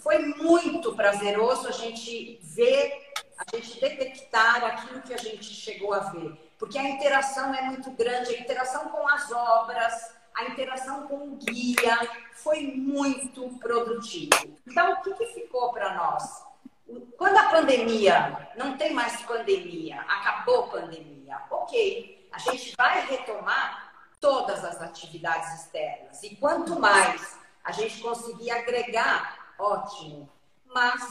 foi muito prazeroso a gente ver, a gente detectar aquilo que a gente chegou a ver. Porque a interação é muito grande, a interação com as obras, a interação com o guia foi muito produtivo. Então, o que, que ficou para nós? Quando a pandemia, não tem mais pandemia, acabou a pandemia, ok, a gente vai retomar todas as atividades externas. E quanto mais a gente conseguir agregar, ótimo. Mas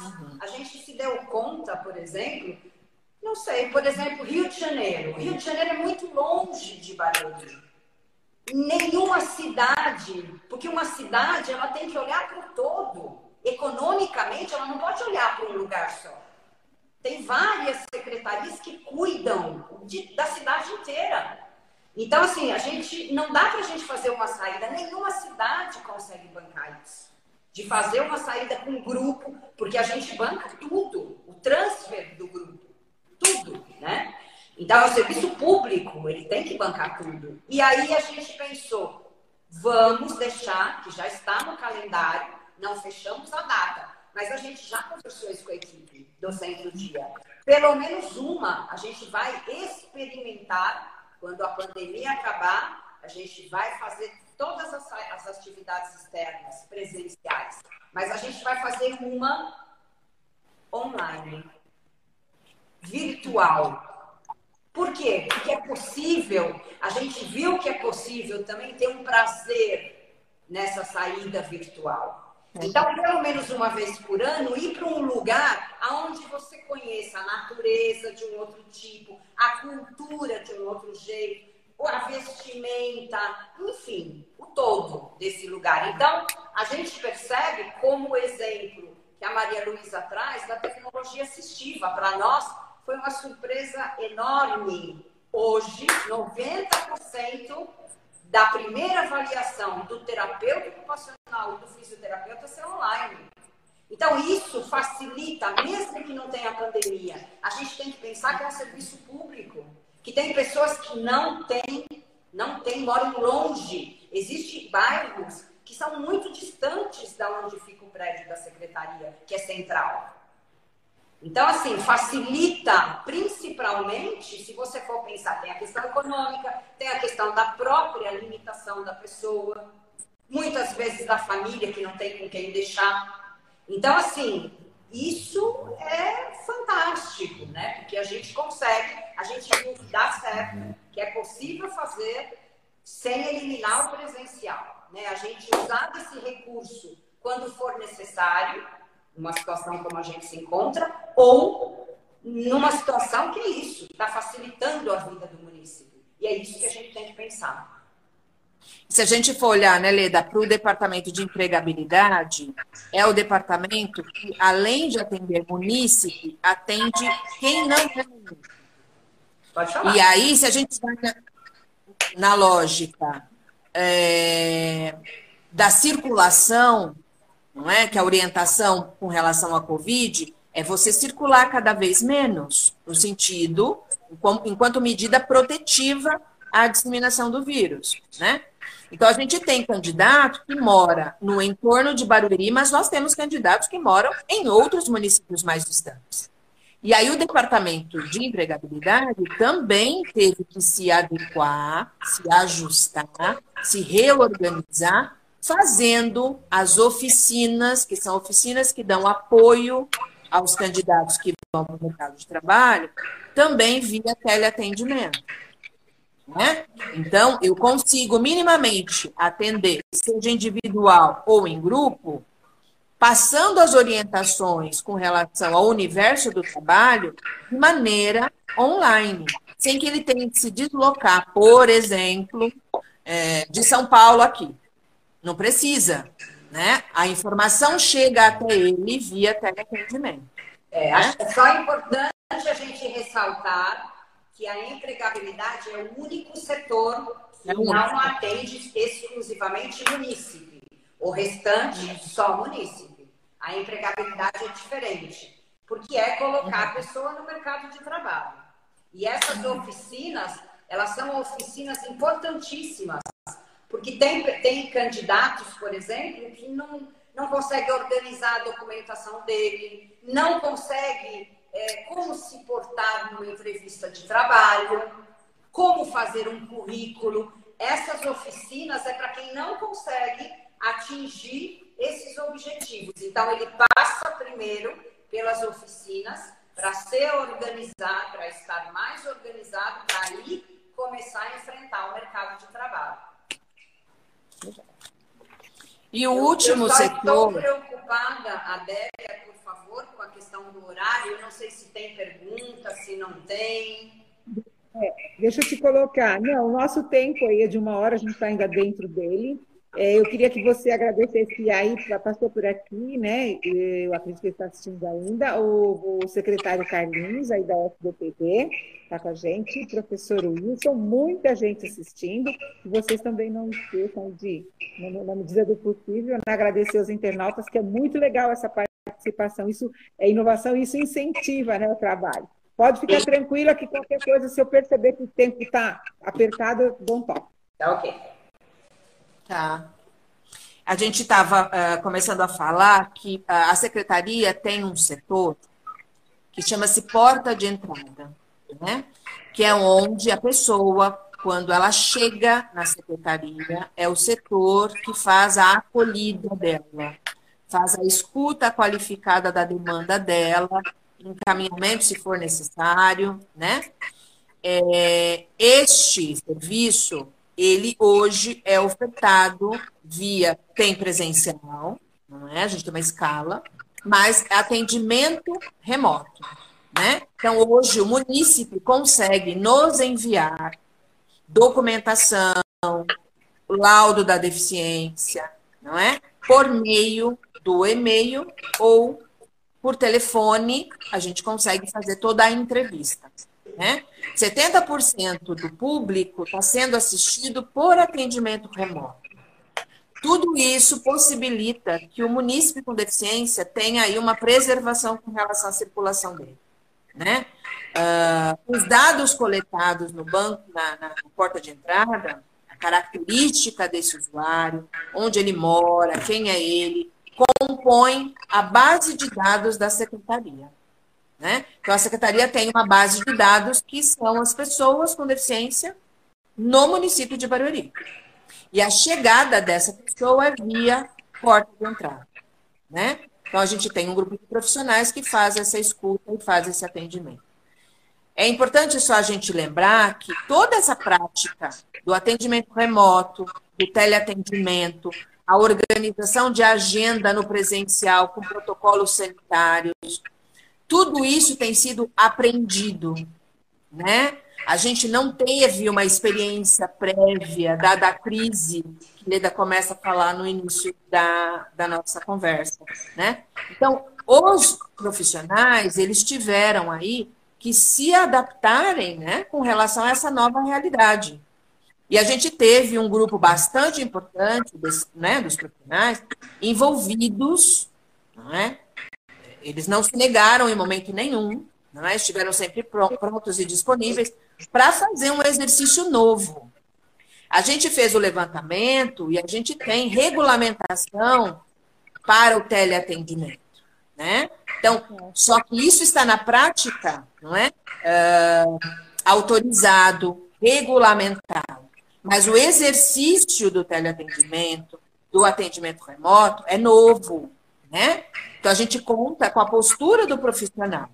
a gente se deu conta, por exemplo, não sei, por exemplo, Rio de Janeiro. Rio de Janeiro é muito longe de Barueri. Nenhuma cidade, porque uma cidade ela tem que olhar para o todo. Economicamente, ela não pode olhar para um lugar só. Tem várias secretarias que cuidam de- da cidade inteira. Então, assim, a gente não dá para a gente fazer uma saída, nenhuma cidade consegue bancar isso. De fazer uma saída com grupo, porque a gente banca tudo, o transfer do grupo, tudo, né? Então, o serviço público, ele tem que bancar tudo. E aí a gente pensou, vamos deixar, que já está no calendário, não fechamos a data, mas a gente já conversou isso com a equipe do Centro Dia. Pelo menos uma, a gente vai experimentar quando a pandemia acabar, a gente vai fazer todas as, as atividades externas, presenciais. Mas a gente vai fazer uma online, virtual. Por quê? Porque é possível, a gente viu que é possível também ter um prazer nessa saída virtual. Então, pelo menos uma vez por ano, ir para um lugar onde você conheça a natureza de um outro tipo, a cultura de um outro jeito, a vestimenta, enfim, o todo desse lugar. Então, a gente percebe como exemplo que a Maria Luísa traz da tecnologia assistiva, para nós, foi uma surpresa enorme. Hoje, 90% da primeira avaliação do terapeuta ocupacional e do fisioterapeuta ser online. Então, isso facilita, mesmo que não tenha pandemia. A gente tem que pensar que é um serviço público, que tem pessoas que não têm, não têm, moram longe. Existem bairros que são muito distantes da onde fica o prédio da secretaria, que é central. Então, assim, facilita principalmente, se você for pensar, tem a questão econômica, tem a questão da própria limitação da pessoa, muitas vezes da família que não tem com quem deixar. Então, assim, isso é fantástico, né? Porque a gente consegue, a gente viu que dá certo, que é possível fazer sem eliminar o presencial, né? A gente usar esse recurso quando for necessário, numa situação como a gente se encontra, ou numa situação que é isso, está facilitando a vida do município. E é isso que a gente tem que pensar. Se a gente for olhar, né, Leda, para o departamento de empregabilidade, é o departamento que, além de atender munícipe, atende quem não é munícipe. Pode falar. E aí, se a gente vai na, na lógica é, da circulação, não é? Que a orientação com relação à Covid é você circular cada vez menos, no sentido, enquanto medida protetiva à disseminação do vírus, né? Então, a gente tem candidato que mora no entorno de Barueri, mas nós temos candidatos que moram em outros municípios mais distantes. E aí, o Departamento de Empregabilidade também teve que se adequar, se ajustar, se reorganizar, fazendo as oficinas, que são oficinas que dão apoio aos candidatos que vão para o mercado de trabalho, também via teleatendimento. Né? Então, eu consigo minimamente atender, seja individual ou em grupo, passando as orientações com relação ao universo do trabalho de maneira online, sem que ele tenha que se deslocar, por exemplo, é, de São Paulo aqui. Não precisa, né? A informação chega até ele via teleatendimento. É, que é só importante a gente ressaltar que a empregabilidade é o único setor que é não atende exclusivamente munícipe. O restante, só munícipe. A empregabilidade é diferente, porque é colocar a pessoa no mercado de trabalho. E essas oficinas, elas são oficinas importantíssimas, porque tem, tem candidatos, por exemplo, que não, não consegue organizar a documentação dele, não consegue é, como se portar numa entrevista de trabalho, como fazer um currículo. Essas oficinas é para quem não consegue atingir esses objetivos. Então, ele passa primeiro pelas oficinas para se organizar, para estar mais organizado, para aí começar a enfrentar o mercado de trabalho. E o último eu setor. Estou preocupada, Adélia, favor, com a questão do horário. Eu não sei se tem pergunta, se não tem. É, deixa eu te colocar. Não, o nosso tempo aí é de uma hora, a gente está ainda dentro dele. É, eu queria que você agradecesse aí, passou por aqui, né? Eu acredito que ele está assistindo ainda, o, o, secretário Carlinhos, aí da FDPD, está com a gente, o professor Wilson, muita gente assistindo. E vocês também não esqueçam de, na medida do possível, né, agradecer aos internautas, que é muito legal essa participação. Isso é inovação, isso incentiva né, o trabalho. Pode ficar tranquila que qualquer coisa, se eu perceber que o tempo está apertado, eu dou um toque. Tá ok. Tá. A gente estava uh, começando a falar que uh, a secretaria tem um setor que chama-se porta de entrada, né? Que é onde a pessoa, quando ela chega na secretaria, é o setor que faz a acolhida dela, faz a escuta qualificada da demanda dela, encaminhamento se for necessário, né? É, este serviço ele hoje é ofertado via, tem presencial, não é? A gente tem uma escala, mas é atendimento remoto, né? Então, hoje o município consegue nos enviar documentação, laudo da deficiência, não é? Por meio do e-mail ou por telefone, a gente consegue fazer toda a entrevista. Né? 70% do público está sendo assistido por atendimento remoto. Tudo isso possibilita que o munícipe com deficiência tenha aí uma preservação com relação à circulação dele. Né? Uh, os dados coletados no banco, na, na, porta de entrada, a característica desse usuário, onde ele mora, quem é ele, compõe a base de dados da secretaria. Né? Então, a secretaria tem uma base de dados que são as pessoas com deficiência no município de Barueri. E a chegada dessa pessoa é via porta de entrada. Né? Então, a gente tem um grupo de profissionais que faz essa escuta e faz esse atendimento. É importante só a gente lembrar que toda essa prática do atendimento remoto, do teleatendimento, a organização de agenda no presencial com protocolos sanitários, tudo isso tem sido aprendido, né? A gente não teve uma experiência prévia, dada a crise que Leda começa a falar no início da, da nossa conversa, né? Então, os profissionais, eles tiveram aí que se adaptarem, né, com relação a essa nova realidade. E a gente teve um grupo bastante importante desse, né, dos profissionais envolvidos não é, eles não se negaram em momento nenhum, não é? estiveram sempre prontos e disponíveis para fazer um exercício novo. A gente fez o levantamento e a gente tem regulamentação para o teleatendimento, né? Então, só que isso está na prática, não é? Uh, autorizado, regulamentado. Mas o exercício do teleatendimento, do atendimento remoto, é novo, né? Então, a gente conta com a postura do profissional.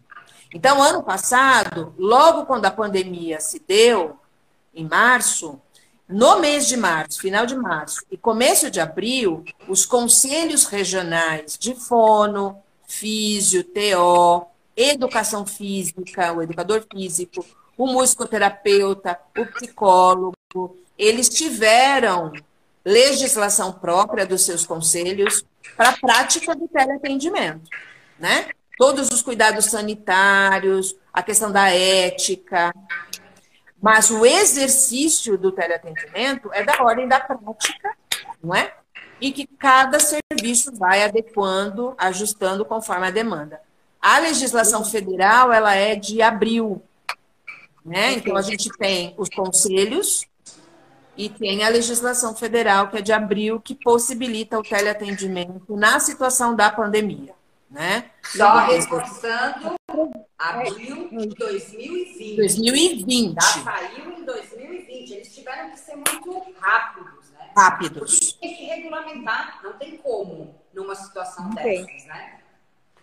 Então, ano passado, logo quando a pandemia se deu, em março, no mês de março, final de março e começo de abril, os conselhos regionais de fono, físio, TO, educação física, o educador físico, o musicoterapeuta, o psicólogo, eles tiveram legislação própria dos seus conselhos para a prática do teleatendimento, né? Todos os cuidados sanitários, a questão da ética, mas o exercício do teleatendimento é da ordem da prática, não é? E que cada serviço vai adequando, ajustando conforme a demanda. A legislação federal, ela é de abril, né? Então a gente tem os conselhos e tem a legislação federal, que é de abril, que possibilita o teleatendimento na situação da pandemia. Né? Só reforçando, abril de 2020. 2020. Já saiu em 2020. Eles tiveram que ser muito rápidos, né? Rápidos. Porque tem que regulamentar, não tem como numa situação dessas, né?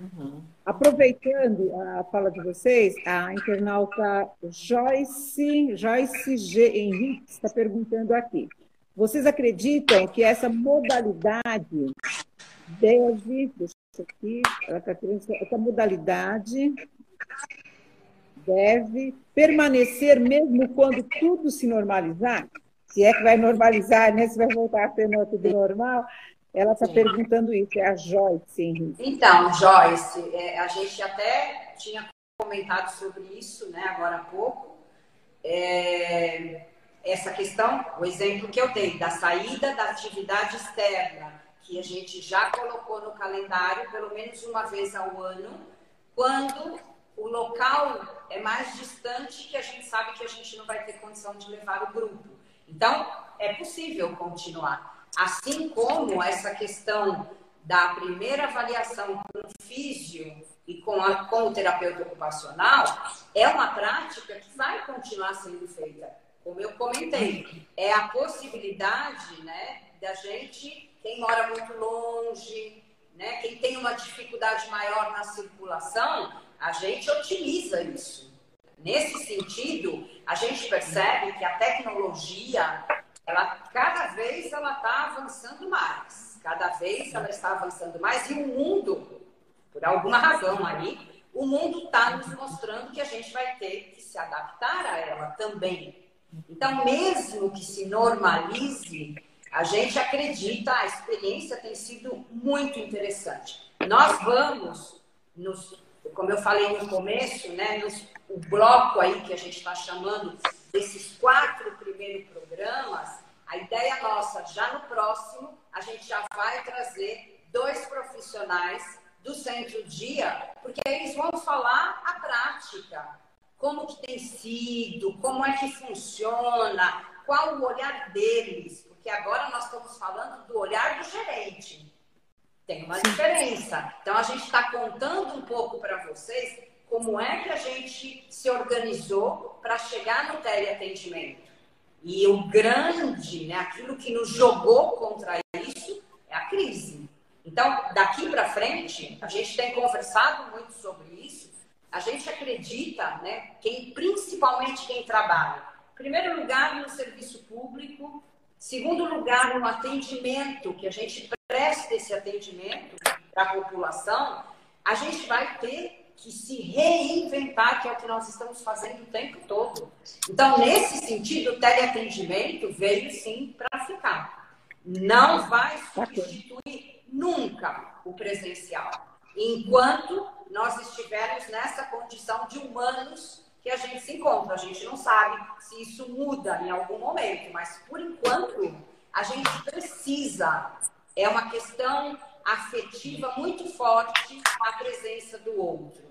Uhum. Aproveitando a fala de vocês, a internauta Joyce, Joyce G. Henrique está perguntando aqui. Vocês acreditam que essa modalidade deve, deixa aqui, ela está essa modalidade deve permanecer mesmo quando tudo se normalizar? Se é que vai normalizar, né? Se vai voltar a ser tudo normal, ela está perguntando isso, é a Joyce Henrique. Então, Joyce, é, a gente até tinha comentado sobre isso, né, agora há pouco. É, essa questão, o exemplo que eu dei, da saída da atividade externa, que a gente já colocou no calendário pelo menos uma vez ao ano, quando o local é mais distante que a gente sabe que a gente não vai ter condição de levar o grupo. Então, é possível continuar. Assim como essa questão da primeira avaliação com o físio e com, a, com o terapeuta ocupacional é uma prática que vai continuar sendo feita. Como eu comentei, é a possibilidade né, da gente, quem mora muito longe, né, quem tem uma dificuldade maior na circulação, a gente otimiza isso. Nesse sentido, a gente percebe que a tecnologia ela cada vez ela está avançando mais, cada vez ela está avançando mais e o mundo, por alguma razão aí, o mundo está nos mostrando que a gente vai ter que se adaptar a ela também. Então, mesmo que se normalize, a gente acredita, a experiência tem sido muito interessante. Nós vamos, nos, como eu falei no começo, né, nos, o bloco aí que a gente está chamando desses quatro primeiros programas, a ideia nossa, já no próximo, a gente já vai trazer dois profissionais do Centro Dia, porque eles vão falar a prática, como que tem sido, como é que funciona, qual o olhar deles, porque agora nós estamos falando do olhar do gerente. Tem uma diferença. Então a gente está contando um pouco para vocês como é que a gente se organizou para chegar no teleatendimento. E o grande, né, aquilo que nos jogou contra isso é a crise. Então, daqui para frente, a gente tem conversado muito sobre isso. A gente acredita, né, quem, principalmente quem trabalha, primeiro lugar, no serviço público, segundo lugar, no atendimento, que a gente presta esse atendimento para a população, a gente vai ter que se reinventar, que é o que nós estamos fazendo o tempo todo. Então, nesse sentido, o teleatendimento veio sim para ficar. Não vai substituir nunca o presencial, enquanto nós estivermos nessa condição de humanos que a gente se encontra. A gente não sabe se isso muda em algum momento, mas por enquanto a gente precisa. É uma questão afetiva muito forte a presença do outro.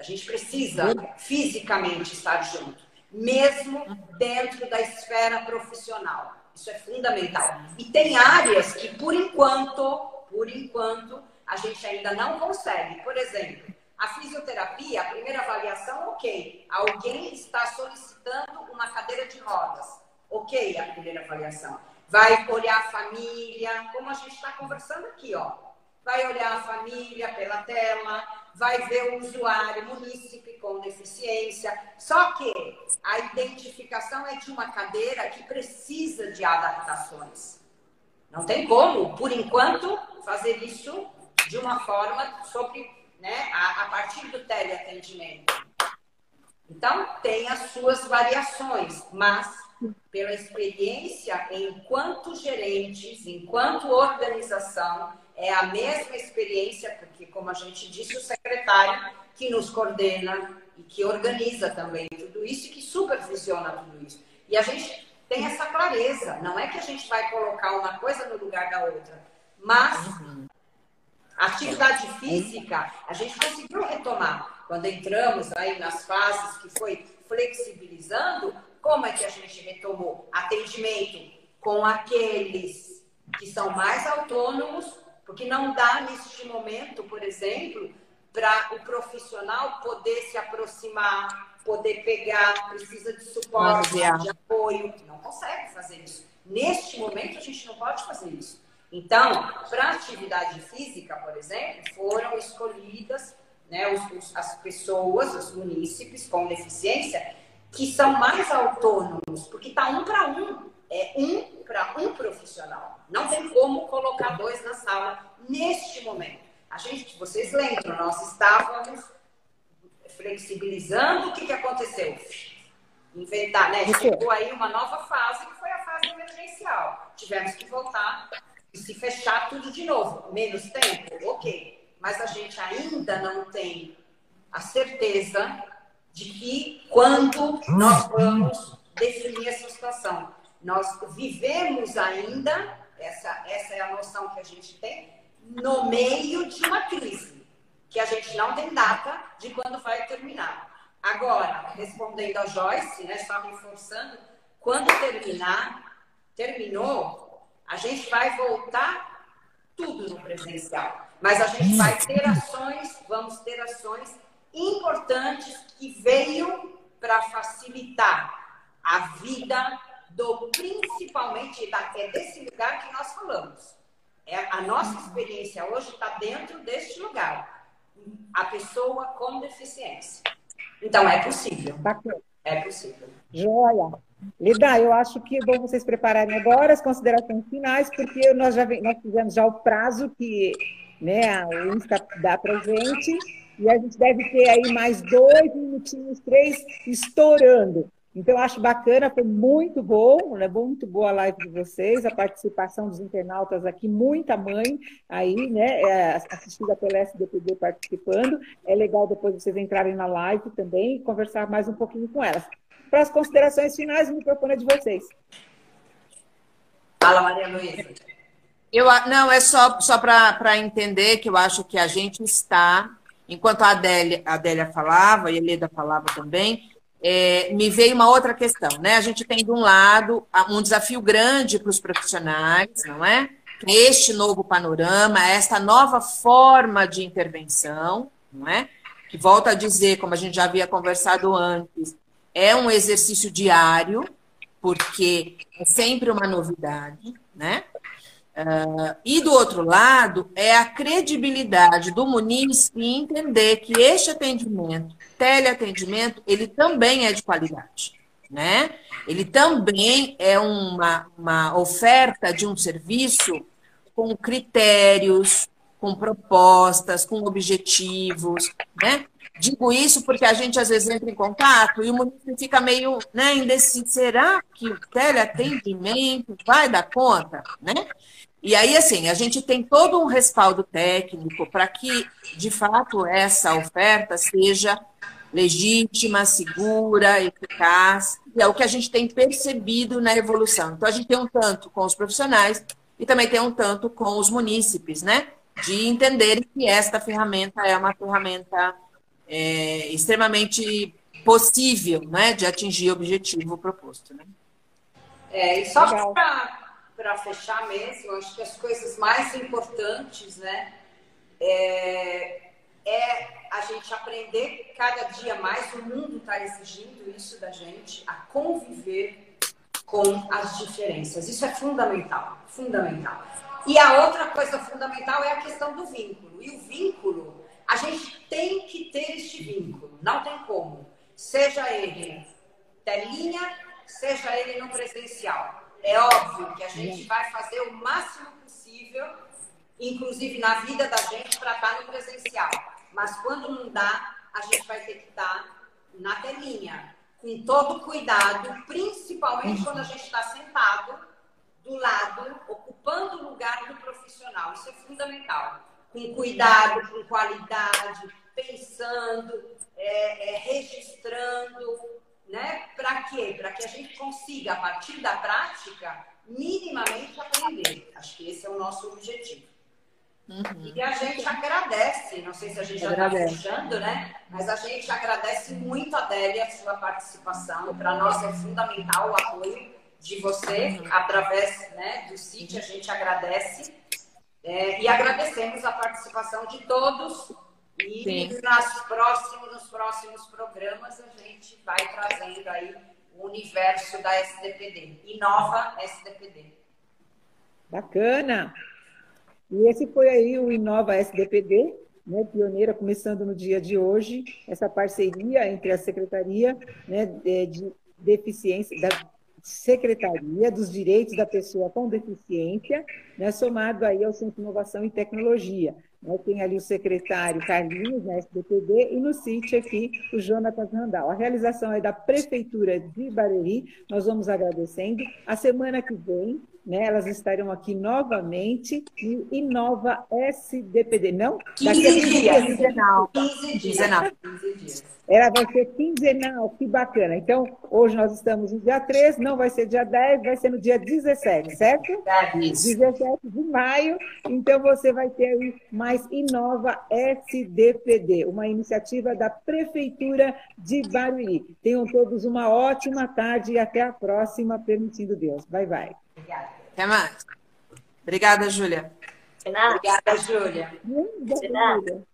A gente precisa fisicamente estar junto, mesmo dentro da esfera profissional. Isso é fundamental. E tem áreas que, por enquanto, por enquanto, a gente ainda não consegue. Por exemplo, a fisioterapia, a primeira avaliação, ok. Alguém está solicitando uma cadeira de rodas. Ok, a primeira avaliação. Vai olhar a família, como a gente está conversando aqui, ó. Vai olhar a família pela tela, vai ver o usuário munícipe com deficiência. Só que a identificação é de uma cadeira que precisa de adaptações. Não tem como, por enquanto, fazer isso de uma forma sobre né, a, a partir do teleatendimento. Então, tem as suas variações, mas pela experiência enquanto gerentes, enquanto organização, é a mesma experiência, porque, como a gente disse, o secretário que nos coordena e que organiza também tudo isso e que supervisiona tudo isso. E a gente tem essa clareza, não é que a gente vai colocar uma coisa no lugar da outra, mas uhum. Atividade física, a gente conseguiu retomar. Quando entramos aí nas fases que foi flexibilizando, como é que a gente retomou? Atendimento com aqueles que são mais autônomos, porque não dá neste momento, por exemplo, para o profissional poder se aproximar, poder pegar, precisa de suporte, de apoio. Não consegue fazer isso. Neste momento, a gente não pode fazer isso. Então, para atividade física, por exemplo, foram escolhidas né, os, os, as pessoas, os munícipes com deficiência, que são mais autônomos, porque está um para um, é um para um profissional. Não tem como colocar dois na sala neste momento. A gente, vocês lembram, nós estávamos flexibilizando o que, que aconteceu? Inventar, né? Chegou aí uma nova fase, que foi a fase emergencial. Tivemos que voltar e se fechar tudo de novo, menos tempo, ok. Mas a gente ainda não tem a certeza de que quando nós vamos definir essa situação. Nós vivemos ainda, essa, essa é a noção que a gente tem, no meio de uma crise, que a gente não tem data de quando vai terminar. Agora, respondendo a Joyce, né, só reforçando, quando terminar, terminou, a gente vai voltar tudo no presencial, mas a gente vai ter ações, vamos ter ações importantes que veio para facilitar a vida do principalmente da, é desse lugar que nós falamos. É, a nossa experiência hoje está dentro deste lugar. A pessoa com deficiência. Então é possível. Bacana. É possível. Joia. Lida, eu acho que é bom vocês prepararem agora as considerações finais, porque nós já nós fizemos já o prazo que né, o Insta dá para gente, e a gente deve ter aí mais dois minutinhos, três, estourando. Então, eu acho bacana, foi muito bom, né? muito boa a live de vocês, a participação dos internautas aqui, muita mãe aí, né, é, assistida pela SDPD participando. É legal depois vocês entrarem na live também e conversar mais um pouquinho com elas. Para as considerações finais, o microfone é de vocês. Fala, Maria Luísa. Eu, não, é só, só para entender que eu acho que a gente está, enquanto a Adélia, a Adélia falava e a Leda falava também, é, me veio uma outra questão, né? A gente tem, de um lado, um desafio grande para os profissionais, não é? Este novo panorama, esta nova forma de intervenção, não é? Que volta a dizer, como a gente já havia conversado antes, é um exercício diário, porque é sempre uma novidade, né? Uh, e do outro lado, é a credibilidade do munícipe entender que este atendimento, teleatendimento, ele também é de qualidade, né? Ele também é uma, uma oferta de um serviço com critérios, com propostas, com objetivos, né? Digo isso porque a gente às vezes entra em contato e o município fica meio né, indeciso. Será que o teleatendimento vai dar conta? Né? E aí, assim, a gente tem todo um respaldo técnico para que, de fato, essa oferta seja legítima, segura, eficaz, e é o que a gente tem percebido na evolução. Então, a gente tem um tanto com os profissionais e também tem um tanto com os munícipes, né? De entenderem que esta ferramenta é uma ferramenta é, extremamente possível né, de atingir o objetivo proposto. Né? É, e só para fechar mesmo, acho que as coisas mais importantes, né, é, é a gente aprender cada dia mais, o mundo está exigindo isso da gente, a conviver com as diferenças. Isso é fundamental, fundamental. E a outra coisa fundamental é a questão do vínculo. E o vínculo, a gente tem que ter este vínculo, não tem como. Seja ele telinha, seja ele no presencial. É óbvio que a gente vai fazer o máximo possível, inclusive na vida da gente, para estar tá no presencial. Mas quando não dá, a gente vai ter que estar tá na telinha, com todo cuidado, principalmente quando a gente está sentado do lado, ocupando o lugar do profissional. Isso é fundamental. Com cuidado, com qualidade, pensando, é, é, registrando, né? Para quê? Para que a gente consiga, a partir da prática, minimamente aprender. Acho que esse é o nosso objetivo. Uhum. E a gente agradece, não sei se a gente já está fechando, né? Mas a gente agradece muito, Adélia, a sua participação. Para nós é fundamental o apoio de você uhum. através né, do sítio. A gente agradece. É, e agradecemos a participação de todos e nas próximos, nos próximos programas a gente vai trazendo aí o universo da SDPD. Inova SDPD. Bacana! E esse foi aí o Inova SDPD, né, pioneira, começando no dia de hoje, essa parceria entre a Secretaria né, de Deficiência, da Secretaria dos Direitos da Pessoa com Deficiência, né, somado aí ao Centro de Inovação e Tecnologia. Né, tem ali o secretário Carlinhos, na SBPD, e no CIT aqui o Jonatas Randal. A realização é da Prefeitura de Barueri, nós vamos agradecendo. A semana que vem, né, elas estarão aqui novamente e Inova SDPD, não? 15 Daqui dias. Quinzenal. 15 dias. 15 dias. Ela vai ser quinzenal, que bacana. Então, hoje nós estamos no dia 13, não vai ser dia 10, vai ser no dia 17, certo? Isso. 17 de maio. Então, você vai ter aí mais Inova SDPD, uma iniciativa da Prefeitura de Barueri. Tenham todos uma ótima tarde e até a próxima, permitindo Deus. Bye, bye. Obrigada. Até mais. Obrigada, Júlia. Obrigada, Júlia. Obrigada.